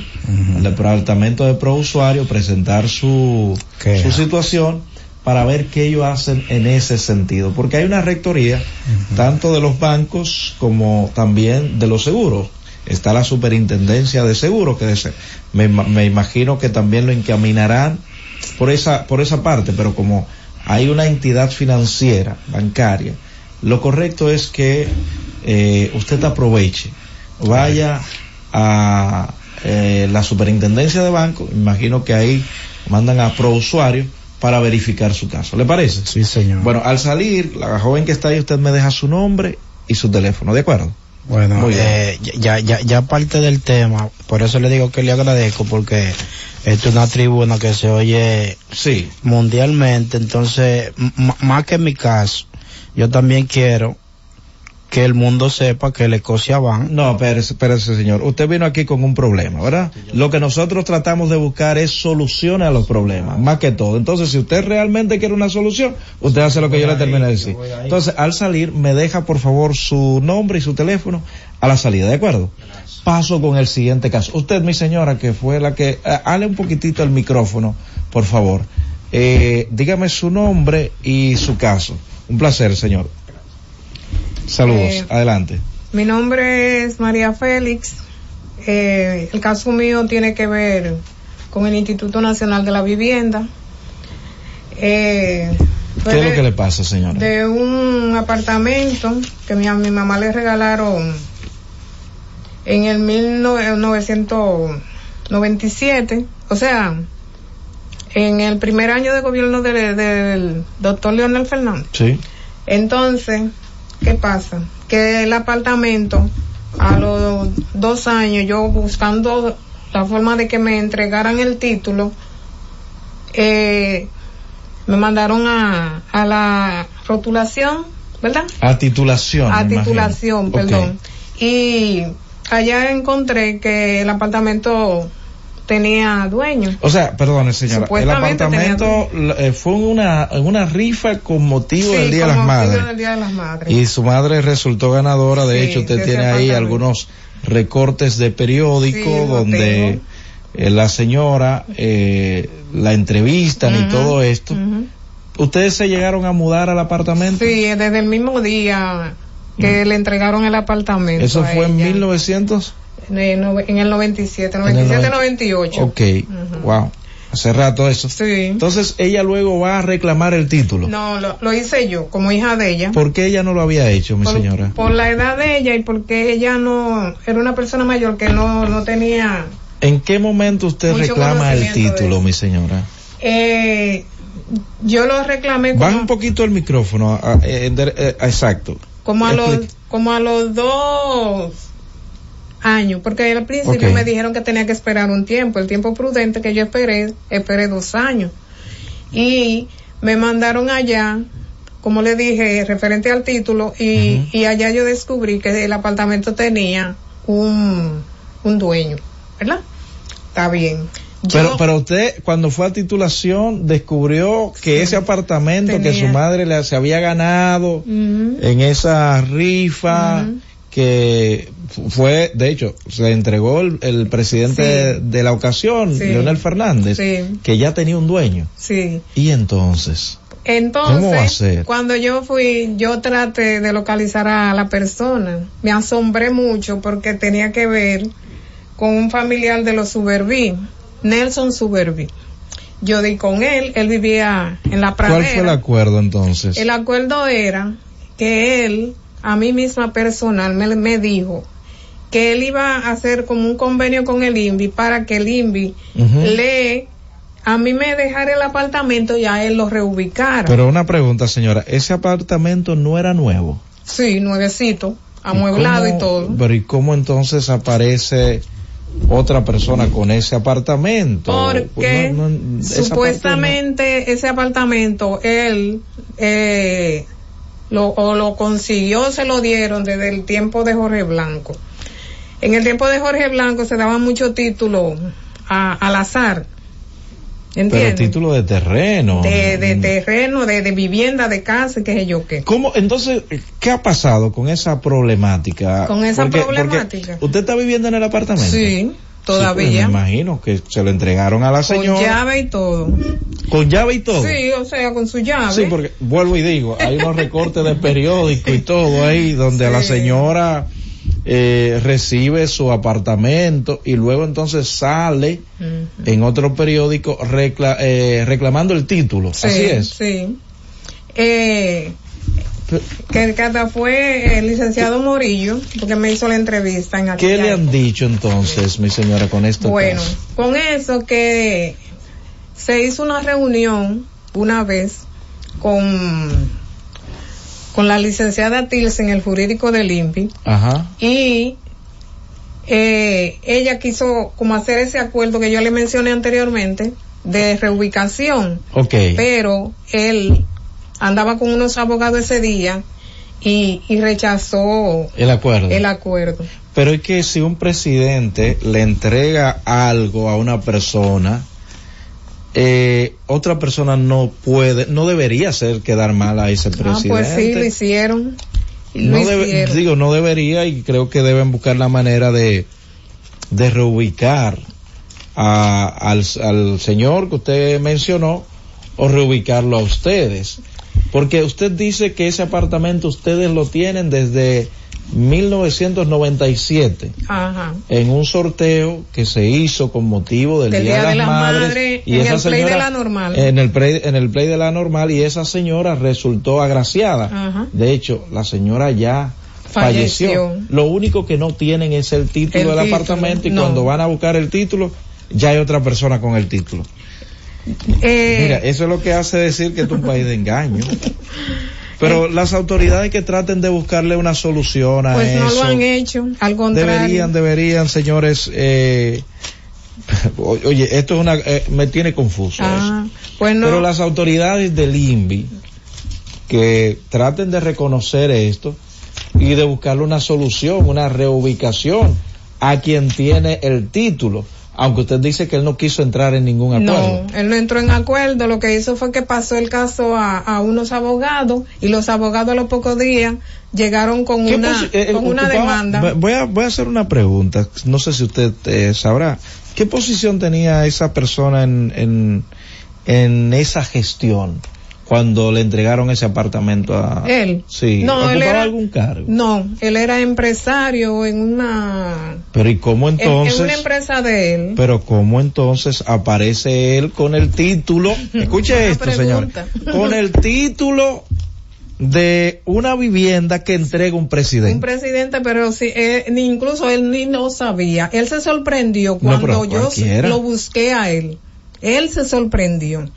al departamento de prousuario, presentar su, Qué. su situación para ver qué ellos hacen en ese sentido. Porque hay una rectoría, tanto de los bancos como también de los seguros. Está la superintendencia de seguros, que me, me imagino que también lo encaminarán por esa, por esa parte, pero como hay una entidad financiera, bancaria, lo correcto es que eh, usted aproveche, vaya a eh, la superintendencia de banco, imagino que ahí mandan a prousuario para verificar su caso. ¿Le parece? Sí, señor. Bueno, al salir, la joven que está ahí, usted me deja su nombre y su teléfono, ¿de acuerdo? Bueno, Muy bien. eh, ya, ya, ya parte del tema, por eso le digo que le agradezco, porque esto es una tribuna que se oye Sí. mundialmente, entonces, más que en mi caso, yo también quiero que el mundo sepa que el Escocia van. No, espérese, espérese, señor. Usted vino aquí con un problema, ¿verdad? Lo que nosotros tratamos de buscar es soluciones a los problemas, más que todo. Entonces, si usted realmente quiere una solución, usted hace lo que yo le terminé de decir. Entonces, al salir, me deja, por favor, su nombre y su teléfono a la salida, ¿de acuerdo? Paso con el siguiente caso. Usted, mi señora, que fue la que... eh, hale un poquitito el micrófono, por favor. Eh, dígame su nombre y su caso. Un placer, señor. Saludos. Eh, Adelante. Mi nombre es María Félix. Eh, el caso mío tiene que ver con el Instituto Nacional de la Vivienda. Eh, ¿Qué es lo que le pasa, señora? de un apartamento que mi, a mi mamá le regalaron en el 1997, o sea, en el primer año de gobierno de- del doctor Leonel Fernández. Sí. Entonces, ¿qué pasa? Que el apartamento, a los dos años, yo buscando la forma de que me entregaran el título, eh, me mandaron a, a la rotulación, ¿verdad? A titulación. a imagino. titulación, perdón. Y allá encontré que el apartamento tenía dueño. O sea, perdone señora, el apartamento eh, fue una, una rifa con motivo Sí, del Día de las motivo Madres. del Día de las Madres. Y su madre resultó ganadora, de Sí, hecho usted tiene ahí algunos recortes de periódico Sí, donde eh, la señora eh, la entrevistan y todo esto. ¿Ustedes se llegaron a mudar al apartamento? Sí, desde el mismo día que le entregaron el apartamento. Mm. Eso fue en ella. 1900. En el nove- en el 97, En el 97, 90. 98. Ok, wow. Hace rato eso. Sí. Entonces ella luego va a reclamar el título. No, lo, lo hice yo, como hija de ella. ¿Por qué ella no lo había hecho, mi por, señora? por la edad de ella y porque ella no era una persona mayor que no, no tenía ¿En qué momento usted reclama el título, mi señora? eh, yo lo reclamé Baja como, un poquito el micrófono. a- eh, exacto. como a los como a los dos años porque al principio me dijeron que tenía que esperar un tiempo. El tiempo prudente que yo esperé esperé dos años. Y me mandaron allá como le dije referente al título y, y allá yo descubrí que el apartamento tenía un un dueño verdad está bien. Yo- Pero, pero usted, cuando fue a titulación, descubrió que ese apartamento que su madre le se había ganado en esa rifa, que fue, de hecho, se entregó el, el presidente Sí. de la ocasión, Sí. Leonel Fernández, Sí. que ya tenía un dueño. Sí. Y entonces, Entonces, cuando yo fui, yo traté de localizar a la persona. Me asombré mucho porque tenía que ver con un familiar de los Suberví, Nelson Suberví. Yo di con él, él vivía en la pradera. ¿cuál fue el acuerdo entonces? El acuerdo era que él, a mí misma personal, me, me dijo que él iba a hacer como un convenio con el INVI para que el INVI le, a mí me dejara el apartamento y a él lo reubicara. Pero una pregunta, señora, ese apartamento no era nuevo. Sí, nuevecito, amueblado y, cómo- todo. Pero ¿y cómo entonces aparece otra persona con ese apartamento? Porque No, no, supuestamente ese apartamento él eh, lo, o lo consiguió, se lo dieron desde el tiempo de Jorge Blanco. En el tiempo de Jorge Blanco se daban muchos títulos al azar. no. Pero ¿Entiendes? título de terreno. De, de terreno, de, de vivienda, de casa, qué sé yo qué. ¿Cómo, entonces, qué ha pasado con esa problemática? Con esa Porque- problemática. porque ¿Usted está viviendo en el apartamento? Sí, pues, todavía. me imagino que se lo entregaron a la con señora. llave y todo. Con llave y todo. Sí, o sea, con su llave. Sí, porque vuelvo y digo, hay unos recortes de periódico y todo ahí donde la señora eh, recibe su apartamento y luego entonces sale en otro periódico recla- eh, reclamando el título. Sí, Así es. Sí. Eh, que, hasta fue el licenciado Morillo, porque me hizo la entrevista en ¿Qué aquella le han dicho entonces, mi señora, con esto? Bueno, con eso que se hizo una reunión una vez con, con la licenciada Tils en el jurídico del INPI Ajá. y eh, ella quiso como hacer ese acuerdo que yo le mencioné anteriormente de reubicación Ok. pero él andaba con unos abogados ese día y, y rechazó El acuerdo. el acuerdo. Pero es que si un presidente le entrega algo a una persona, eh, otra persona no puede, no debería hacer quedar mal a ese Ah, presidente. pues sí, lo hicieron. Lo no debe- digo, no debería y creo que deben buscar la manera de, de reubicar a- al, al señor que usted mencionó o reubicarlo a ustedes. Porque usted dice que ese apartamento ustedes lo tienen desde 1997 Ajá. en un sorteo que se hizo con motivo del, Del Día, de las, Madres, Madres, y en esa el play señora de la normal. en el play en el play de la normal y esa señora resultó agraciada. Ajá. De hecho, la señora ya falleció. Falleció. Lo único que no tienen es el título El del título, apartamento y no. cuando van a buscar el título ya hay otra persona con el título. Eh, Mira, eso es lo que hace decir que es un país de engaño. <laughs> Pero Eh. las autoridades que traten de buscarle una solución a pues no eso. lo han hecho, al contrario. Deberían, deberían, señores. Eh, oye, esto es una, eh, me tiene confuso. Ah, eso. pues no. Pero las autoridades del INVI que traten de reconocer esto y de buscarle una solución, una reubicación a quien tiene el título. Aunque usted dice que él no quiso entrar en ningún acuerdo. No, él no entró en acuerdo, lo que hizo fue que pasó el caso a, a unos abogados y los abogados a los pocos días llegaron con ¿Qué una, posi- eh, con una demanda. Voy a, voy a hacer una pregunta, no sé si usted eh, sabrá. ¿Qué posición tenía esa persona en, en, en esa gestión cuando le entregaron ese apartamento a... Él. Sí, No, él ¿ocupaba era- algún cargo? No, él era empresario en una, Pero ¿y cómo en- entonces? en una empresa de él. Pero ¿cómo entonces aparece él con el título? <laughs> Escuche esto, señor. Con el título de una vivienda que entrega un Un presidente. presidente, pero sí, eh, ni incluso él ni lo sabía. Él se sorprendió cuando yo cualquiera. lo busqué a él. Él se sorprendió.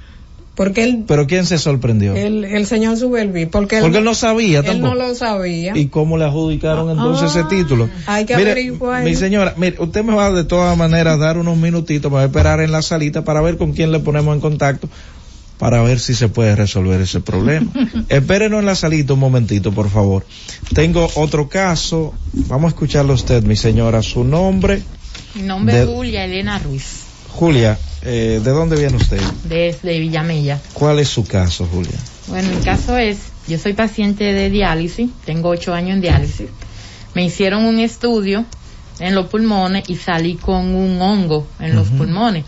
Porque él, Pero ¿quién se sorprendió? el, el señor Subelvi, porque Porque él no sabía él tampoco. no lo sabía. ¿Y cómo le adjudicaron entonces ese título? Hay que Mire, averiguar. Mi señora, mire, usted me va de todas maneras a dar unos minutitos, me va a esperar en la salita para ver con quién le ponemos en contacto para ver si se puede resolver ese problema. <laughs> Espérenos en la salita un momentito, por favor. Tengo otro caso. Vamos a escucharlo a usted, mi señora. Su nombre, Mi nombre De- es Julia Elena Ruiz, Julia. eh, ¿De dónde viene usted? desde Villamella. ¿Cuál es su caso, Julia? Bueno, mi caso es, yo soy paciente de diálisis, tengo ocho años en diálisis. Me hicieron un estudio en los pulmones y salí con un hongo en los pulmones.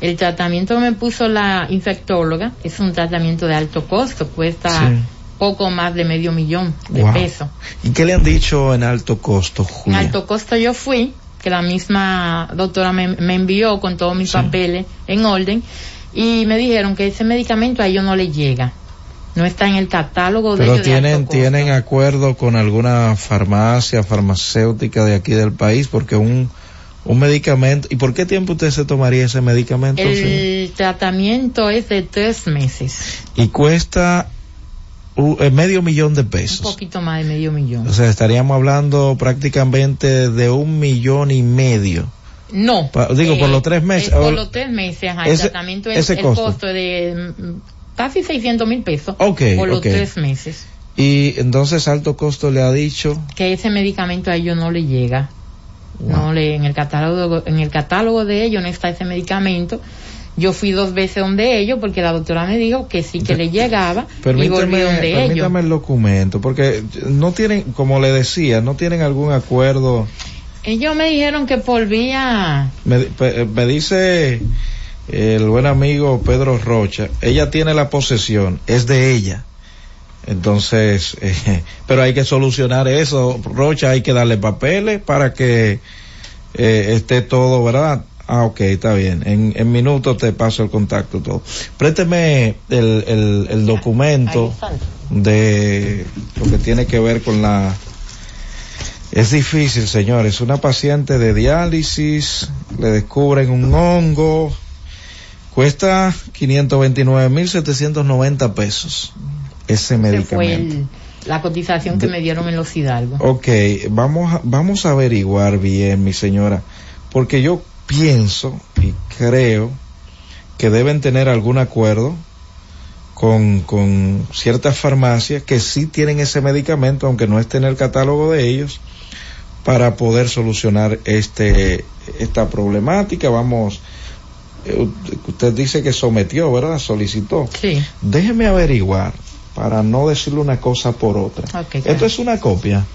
El tratamiento que me puso la infectóloga es un tratamiento de alto costo, cuesta Sí. poco más de medio millón de Wow. pesos. ¿Y qué le han dicho en alto costo, En Julia? alto costo yo fui, que la misma doctora me, me envió con todos mis papeles en orden, y me dijeron que ese medicamento a ellos no le llega. No está en el catálogo de Pero de alto tienen, tienen acuerdo con alguna farmacia, farmacéutica de aquí del país, porque un, un medicamento, ¿y por qué tiempo usted se tomaría ese medicamento? El tratamiento es de tres meses, Y cuesta uh, eh, medio millón de un pesos. poquito más de medio millón. O sea, estaríamos hablando prácticamente de un millón y medio. No. Pa- digo, por los tres meses. es por los tres meses, ajá, el tratamiento es ese el costo. de mm, casi 600 mil pesos Ok, por los tres meses. Y entonces alto costo le ha dicho, Que ese medicamento a ellos no le llega. No le, en el catálogo, en el catálogo de ellos no está ese medicamento. Yo fui dos veces donde ellos porque la doctora me dijo que sí que le llegaba y volví permítame, donde ellos. permítame el documento, porque no tienen, como le decía, no tienen algún acuerdo. Ellos me dijeron que por vía me dice el buen amigo Pedro Rocha, ella tiene la posesión, es de ella. Entonces, <laughs> eh, pero hay que solucionar eso, Rocha, hay que darle papeles para que eh, esté todo, ¿verdad? Ah, ok, está bien. En, en minutos te paso el contacto todo. Présteme el, el, el documento de lo que tiene que ver con la... Es difícil, señores. Una paciente de diálisis, le descubren un hongo, cuesta 529.790 pesos ese fue medicamento. el- la cotización que me dieron en los Hidalgo. Ok, vamos vamos a averiguar bien, mi señora, porque yo pienso y creo que deben tener algún acuerdo con, con ciertas farmacias que sí tienen ese medicamento, aunque no esté en el catálogo de ellos, para poder solucionar este esta problemática. Vamos, eh, usted dice que sometió, ¿verdad? Solicitó. Sí. Déjeme averiguar para no decirle una cosa por otra. Esto es una copia.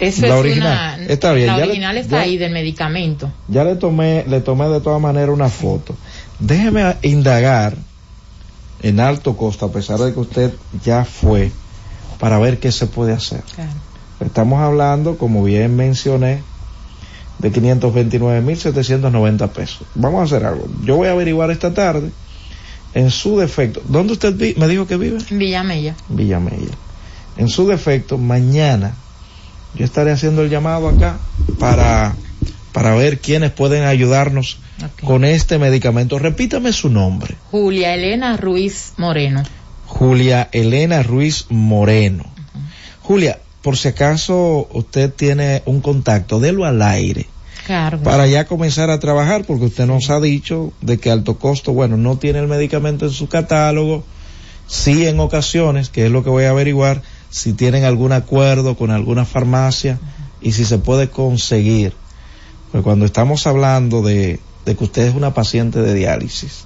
Eso la es original. una, Está bien, la ya le- original está ya- ahí del medicamento. Ya le tomé, le tomé de todas maneras una foto. Déjeme indagar en alto costo, a pesar de que usted ya fue, para ver qué se puede hacer. Claro. Estamos hablando, como bien mencioné, de 529.790 pesos. Vamos a hacer algo. Yo voy a averiguar esta tarde, en su defecto. ¿Dónde usted me dijo que vive? En Villamella. Villamella. En su defecto, mañana yo estaré haciendo el llamado acá para, para ver quiénes pueden ayudarnos con este medicamento. Repítame su nombre. Julia Elena Ruiz Moreno. Julia Elena Ruiz Moreno. Julia, por si acaso usted tiene un contacto, délo al aire Claro. para ya comenzar a trabajar, porque usted nos ha dicho de que alto costo, bueno, no tiene el medicamento en su catálogo, sí en ocasiones, que es lo que voy a averiguar, si tienen algún acuerdo con alguna farmacia y si se puede conseguir. Pues cuando estamos hablando de, de que usted es una paciente de diálisis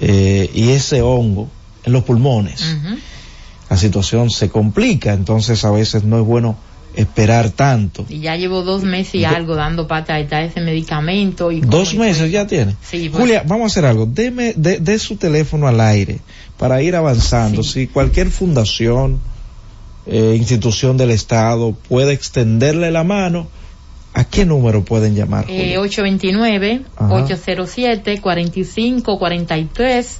eh, y ese hongo en los pulmones, la situación se complica, entonces a veces no es bueno esperar tanto. Y ya llevo dos meses y algo dando pata a ese medicamento. Y Dos meses ya tiene. Sí, pues. Julia, vamos a hacer algo. Deme, de, de su teléfono al aire para ir avanzando. Si cualquier fundación, eh, institución del Estado puede extenderle la mano, ¿a qué número pueden llamar? Eh, Julia? 829 Ajá. 807 45 43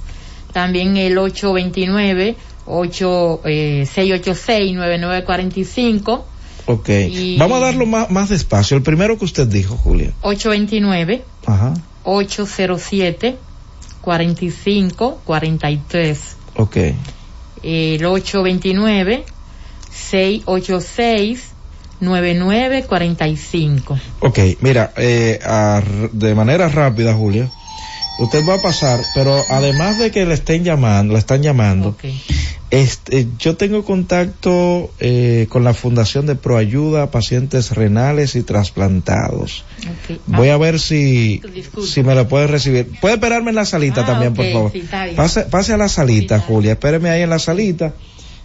también el 829 8 eh, 686 9945 ok. y- Vamos a darlo más, más despacio. El primero que usted dijo, Julia. 829 Ajá. 807 45 43 Ok. el 829 686 9945 Ok, mira, eh, a de manera rápida, Julia, usted va a pasar, pero además de que le estén llamando, le están llamando, este, yo tengo contacto eh, con la Fundación de Proayuda a Pacientes Renales y Trasplantados. Voy a ver si, si me lo puede recibir. Puede esperarme en la salita Ah, también, por favor. sí. Pase, pase a la salita, Julia. Espéreme ahí en la salita.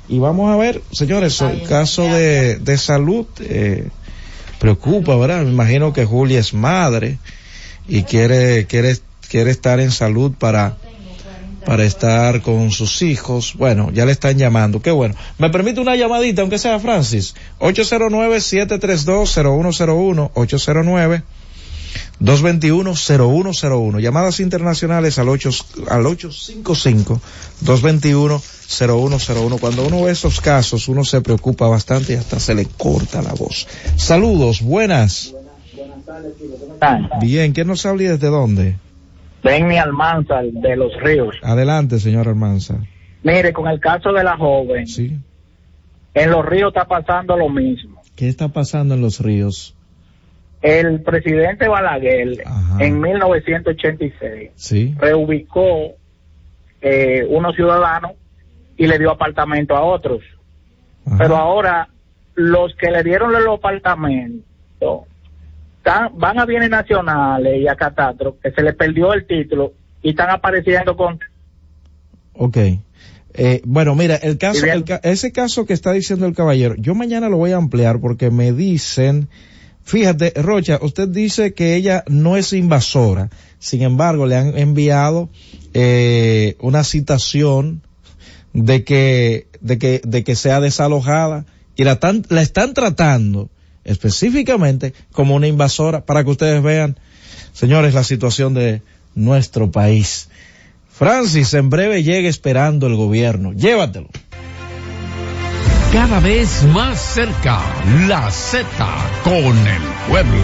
Y vamos a ver, señores, el caso de, de salud, eh, preocupa, ¿verdad? Me imagino que Julia es madre y quiere, quiere, quiere estar en salud para, para estar con sus hijos. Bueno, ya le están llamando. Qué bueno. ¿Me permite una llamadita, aunque sea Francis? 809-732-0101, 809 221-0101. Llamadas internacionales al 8, al 855-221-0101. Cuando uno ve esos casos, uno se preocupa bastante y hasta se le corta la voz. Saludos, buenas. Bien, ¿quién nos habla y desde dónde? Benny Almanza, de Los Ríos. Adelante, señor Almanza. Mire, con el caso de la joven, Sí. en Los Ríos está pasando lo mismo. ¿Qué está pasando en los ríos? El presidente Balaguer, en 1986, Sí. reubicó eh, unos ciudadanos y le dio apartamento a otros. Pero ahora, los que le dieron los apartamentos están- van a bienes nacionales y a catastro, que se les perdió el título y están apareciendo con Ok. Eh, bueno, mira, el caso, el ese caso que está diciendo el caballero, yo mañana lo voy a ampliar porque me dicen, fíjate, Rocha, usted dice que ella no es invasora, sin embargo, le han enviado eh, una citación de que, de que, de que sea desalojada y la, tan- la están tratando específicamente como una invasora para que ustedes vean, señores, la situación de nuestro país. Francis, en breve llega esperando el gobierno. Llévatelo. Cada vez más cerca, la Z con el pueblo.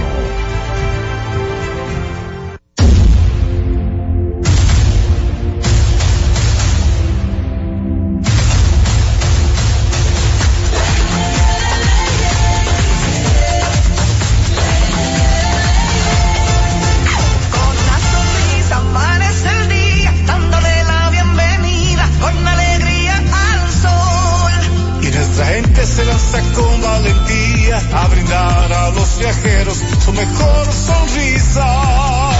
Con valentía a brindar a los viajeros su mejor sonrisa.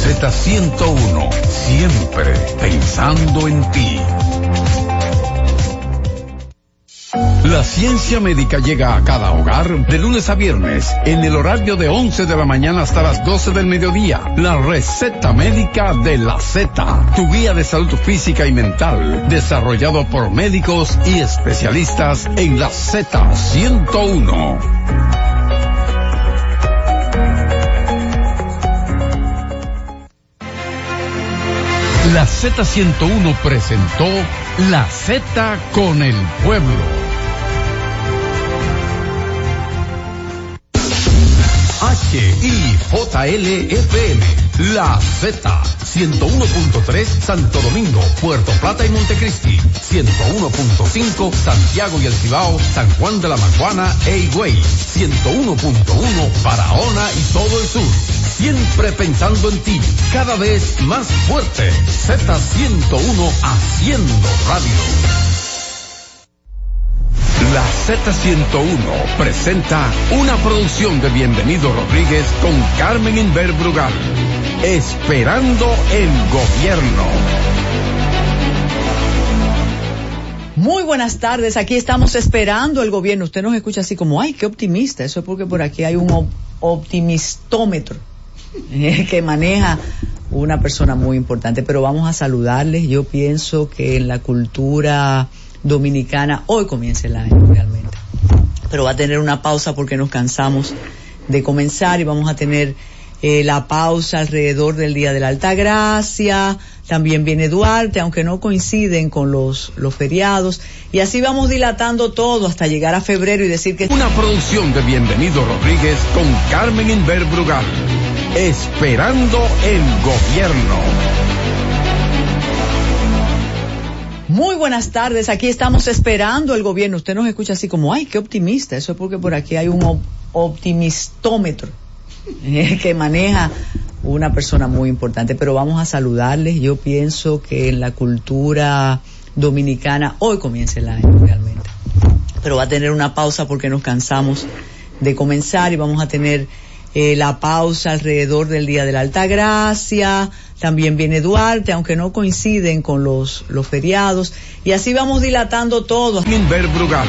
Z101, siempre pensando en ti. La ciencia médica llega a cada hogar de lunes a viernes en el horario de 11 de la mañana hasta las 12 del mediodía. La receta médica de la Z, tu guía de salud física y mental, desarrollado por médicos y especialistas en la Z101. La Z101 presentó La Z con el pueblo. H y JLFM. La Z 101.3 Santo Domingo, Puerto Plata y Montecristi. 101.5 Santiago y El Cibao, San Juan de la Maguana e Higüey. 101.1 Barahona y todo el sur. Siempre pensando en ti, cada vez más fuerte. Z101 haciendo radio. La Z101 presenta una producción de Bienvenido Rodríguez con Carmen Inver Brugal. Esperando el gobierno. Muy buenas tardes, aquí estamos esperando el gobierno. Usted nos escucha así como, ay, qué optimista. Eso es porque por aquí hay un op- optimistómetro <laughs> que maneja una persona muy importante. Pero vamos a saludarles. Yo pienso que en la cultura dominicana hoy comienza el año realmente. Pero va a tener una pausa porque nos cansamos de comenzar y vamos a tener eh, la pausa alrededor del Día de la Alta Gracia, también viene Duarte, aunque no coinciden con los, los feriados, y así vamos dilatando todo hasta llegar a febrero y decir que... Una producción de Bienvenido Rodríguez con Carmen Inver Brugal. Esperando el gobierno. Muy buenas tardes, aquí estamos esperando el gobierno. Usted nos escucha así como, ay, qué optimista. Eso es porque por aquí hay un op- optimistómetro eh, que maneja una persona muy importante. Pero vamos a saludarles. Yo pienso que en la cultura dominicana hoy comienza el año realmente. Pero va a tener una pausa porque nos cansamos de comenzar y vamos a tener eh, la pausa alrededor del Día de la Alta Gracia, también viene Duarte, aunque no coinciden con los, los feriados, y así vamos dilatando todo. Inver Brugal.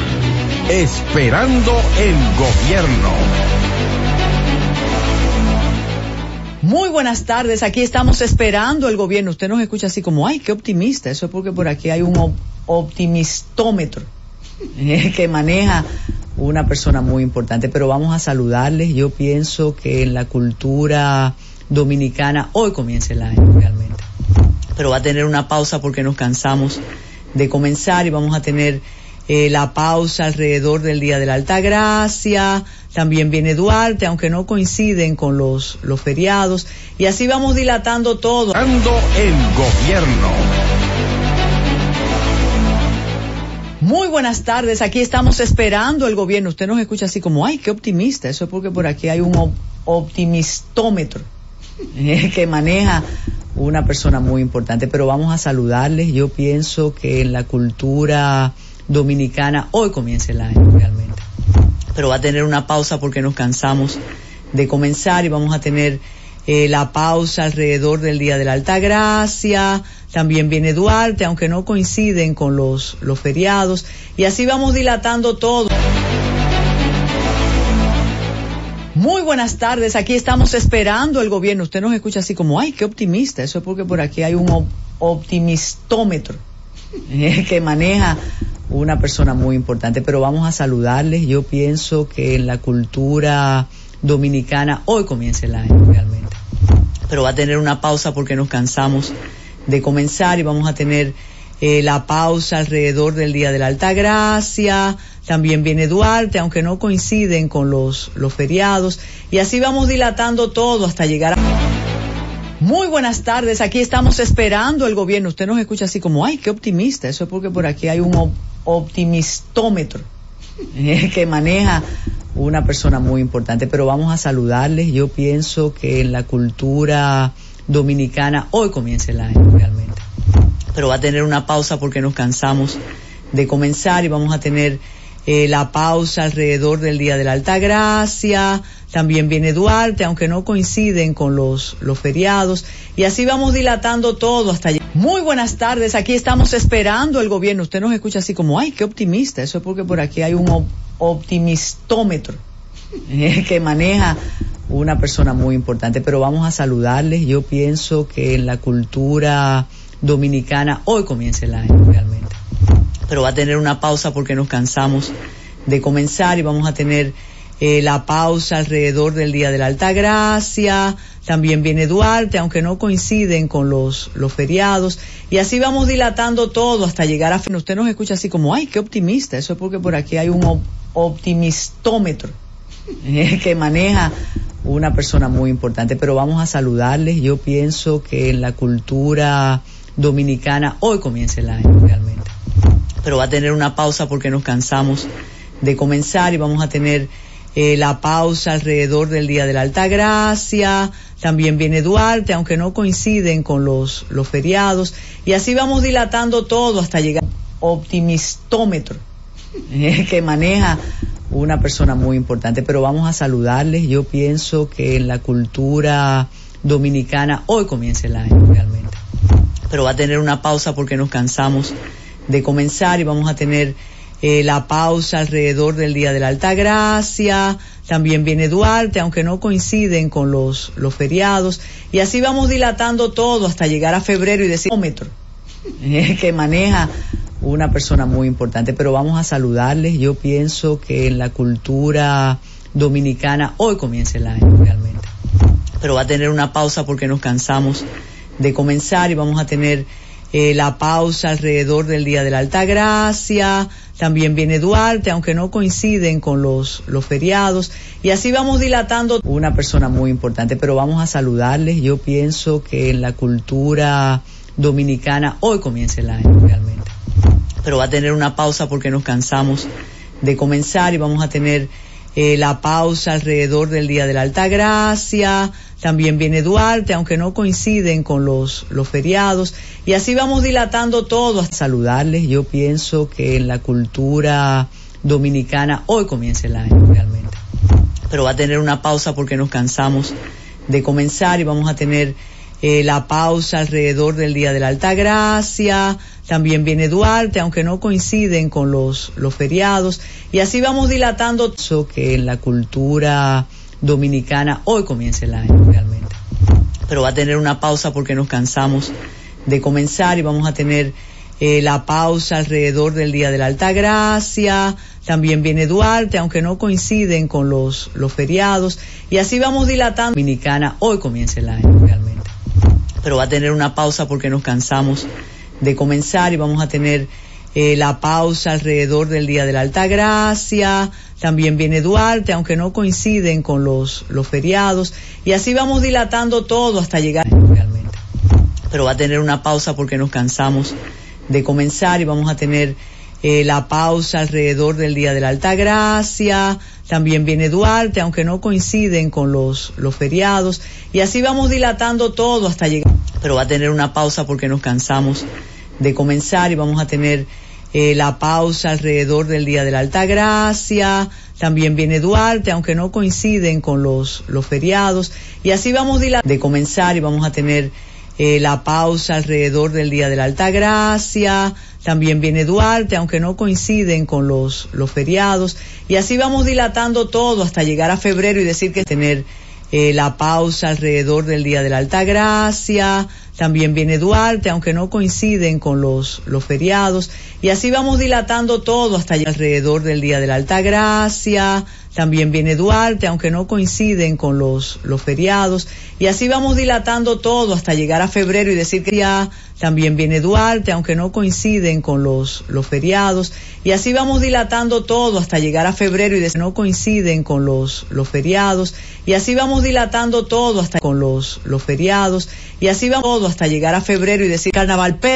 Esperando el gobierno. Muy buenas tardes, aquí estamos esperando el gobierno. Usted nos escucha así como, ay, qué optimista. Eso es porque por aquí hay un op- optimistómetro que maneja una persona muy importante. Pero vamos a saludarles. Yo pienso que en la cultura dominicana hoy comienza el año realmente. Pero va a tener una pausa porque nos cansamos de comenzar y vamos a tener eh, la pausa alrededor del Día de la Alta Gracia, también viene Duarte, aunque no coinciden con los, los feriados, y así vamos dilatando todo. el gobierno. Muy buenas tardes, aquí estamos esperando el gobierno. Usted nos escucha así como, ay, qué optimista. Eso es porque por aquí hay un op- optimistómetro eh, que maneja una persona muy importante. Pero vamos a saludarles. Yo pienso que en la cultura dominicana hoy comienza el año realmente. Pero va a tener una pausa porque nos cansamos de comenzar y vamos a tener eh, la pausa alrededor del Día de la Alta Gracia, también viene Duarte, aunque no coinciden con los, los feriados, y así vamos dilatando todo. Muy buenas tardes, aquí estamos esperando el gobierno. Usted nos escucha así como, ay, qué optimista. Eso es porque por aquí hay un op- optimistómetro <laughs> eh, que maneja una persona muy importante. Pero vamos a saludarles. Yo pienso que en la cultura dominicana hoy comienza el año realmente. Pero va a tener una pausa porque nos cansamos de comenzar y vamos a tener eh, la pausa alrededor del Día de la Alta Gracia, también viene Duarte, aunque no coinciden con los, los feriados, y así vamos dilatando todo hasta llegar a... Muy buenas tardes, aquí estamos esperando el gobierno. Usted nos escucha así como, ay, qué optimista. Eso es porque por aquí hay un op- optimistómetro <laughs> eh, que maneja una persona muy importante. Pero vamos a saludarles. Yo pienso que en la cultura dominicana hoy comienza el año realmente. Pero va a tener una pausa porque nos cansamos de comenzar y vamos a tener eh, la pausa alrededor del Día de la Alta Gracia, también viene Duarte, aunque no coinciden con los, los feriados, y así vamos dilatando todo hasta lle- Muy buenas tardes, aquí estamos esperando el gobierno. Usted nos escucha así como, ay, qué optimista. Eso es porque por aquí hay un op- optimistómetro que maneja una persona muy importante. Pero vamos a saludarles. Yo pienso que en la cultura dominicana hoy comienza el año realmente. Pero va a tener una pausa porque nos cansamos de comenzar y vamos a tener eh, la pausa alrededor del Día de la Alta Gracia, también viene Duarte, aunque no coinciden con los, los feriados, y así vamos dilatando todo hasta llegar a fin. Usted nos escucha así como, ay, qué optimista. Eso es porque por aquí hay un op- optimistómetro eh, <laughs> que maneja una persona muy importante, pero vamos a saludarles. Yo pienso que en la cultura dominicana hoy comienza el año realmente, pero va a tener una pausa porque nos cansamos de comenzar y vamos a tener eh, la pausa alrededor del Día de la Alta Gracia, también viene Duarte, aunque no coinciden con los, los feriados, y así vamos dilatando todo hasta llegar optimistómetro <laughs> que maneja una persona muy importante, pero vamos a saludarles. Yo pienso que en la cultura dominicana hoy comienza el año realmente, pero va a tener una pausa porque nos cansamos de comenzar y vamos a tener eh, la pausa alrededor del Día de la Alta Gracia, también viene Duarte, aunque no coinciden con los, los feriados, y así vamos dilatando todo hasta llegar a febrero y decir <laughs> eh, que maneja una persona muy importante, pero vamos a saludarles. Yo pienso que en la cultura dominicana hoy comienza el año realmente, pero va a tener una pausa porque nos cansamos de comenzar y vamos a tener eh, la pausa alrededor del Día de la Alta Gracia, también viene Duarte, aunque no coinciden con los, los feriados, y así vamos dilatando una persona muy importante, pero vamos a saludarles. Yo pienso que en la cultura dominicana hoy comienza el año realmente, pero va a tener una pausa porque nos cansamos de comenzar y vamos a tener eh, la pausa alrededor del Día de la Alta Gracia, también viene Duarte, aunque no coinciden con los, los feriados, y así vamos dilatando todo hasta saludarles. Yo pienso que en la cultura dominicana hoy comienza el año realmente, pero va a tener una pausa porque nos cansamos de comenzar y vamos a tener eh, la pausa alrededor del Día de la Alta Gracia, también viene Duarte, aunque no coinciden con los, los feriados, y así vamos dilatando eso que en la cultura dominicana hoy comienza el año realmente, pero va a tener una pausa porque nos cansamos de comenzar y vamos a tener eh, la pausa alrededor del Día de la Alta Gracia, también viene Duarte, aunque no coinciden con los, los feriados, y así vamos dilatando. Dominicana hoy comienza el año realmente, pero va a tener una pausa porque nos cansamos de comenzar y vamos a tener eh, la pausa alrededor del Día de la Alta Gracia, también viene Duarte, aunque no coinciden con los, los feriados, y así vamos dilatando todo hasta llegar realmente, pero va a tener una pausa porque nos cansamos de comenzar y vamos a tener eh, la pausa alrededor del Día de la Alta Gracia, también viene Duarte, aunque no coinciden con los, los feriados, y así vamos dilatando todo hasta llegar, pero va a tener una pausa porque nos cansamos de comenzar y vamos a tener eh, la pausa alrededor del Día de la Alta Gracia, también viene Duarte, aunque no coinciden con los, los feriados, y así vamos dilatando de comenzar y vamos a tener eh, la pausa alrededor del Día de la Alta Gracia, también viene Duarte, aunque no coinciden con los, los feriados, y así vamos dilatando todo hasta llegar a febrero y decir que tener eh, la pausa alrededor del Día de la Alta Gracia, también viene Duarte, aunque no coinciden con los, los feriados, y así vamos dilatando todo hasta llegar alrededor del Día de la Alta Gracia, también viene Duarte, aunque no coinciden con los, los feriados, y así vamos dilatando todo hasta llegar a febrero y decir que ya también viene Duarte, aunque no coinciden con los, los feriados, y así vamos dilatando todo hasta llegar a febrero y decir no coinciden con los, los feriados, y así vamos dilatando todo hasta con los, los feriados, y así vamos todo hasta llegar a febrero y decir carnaval, pero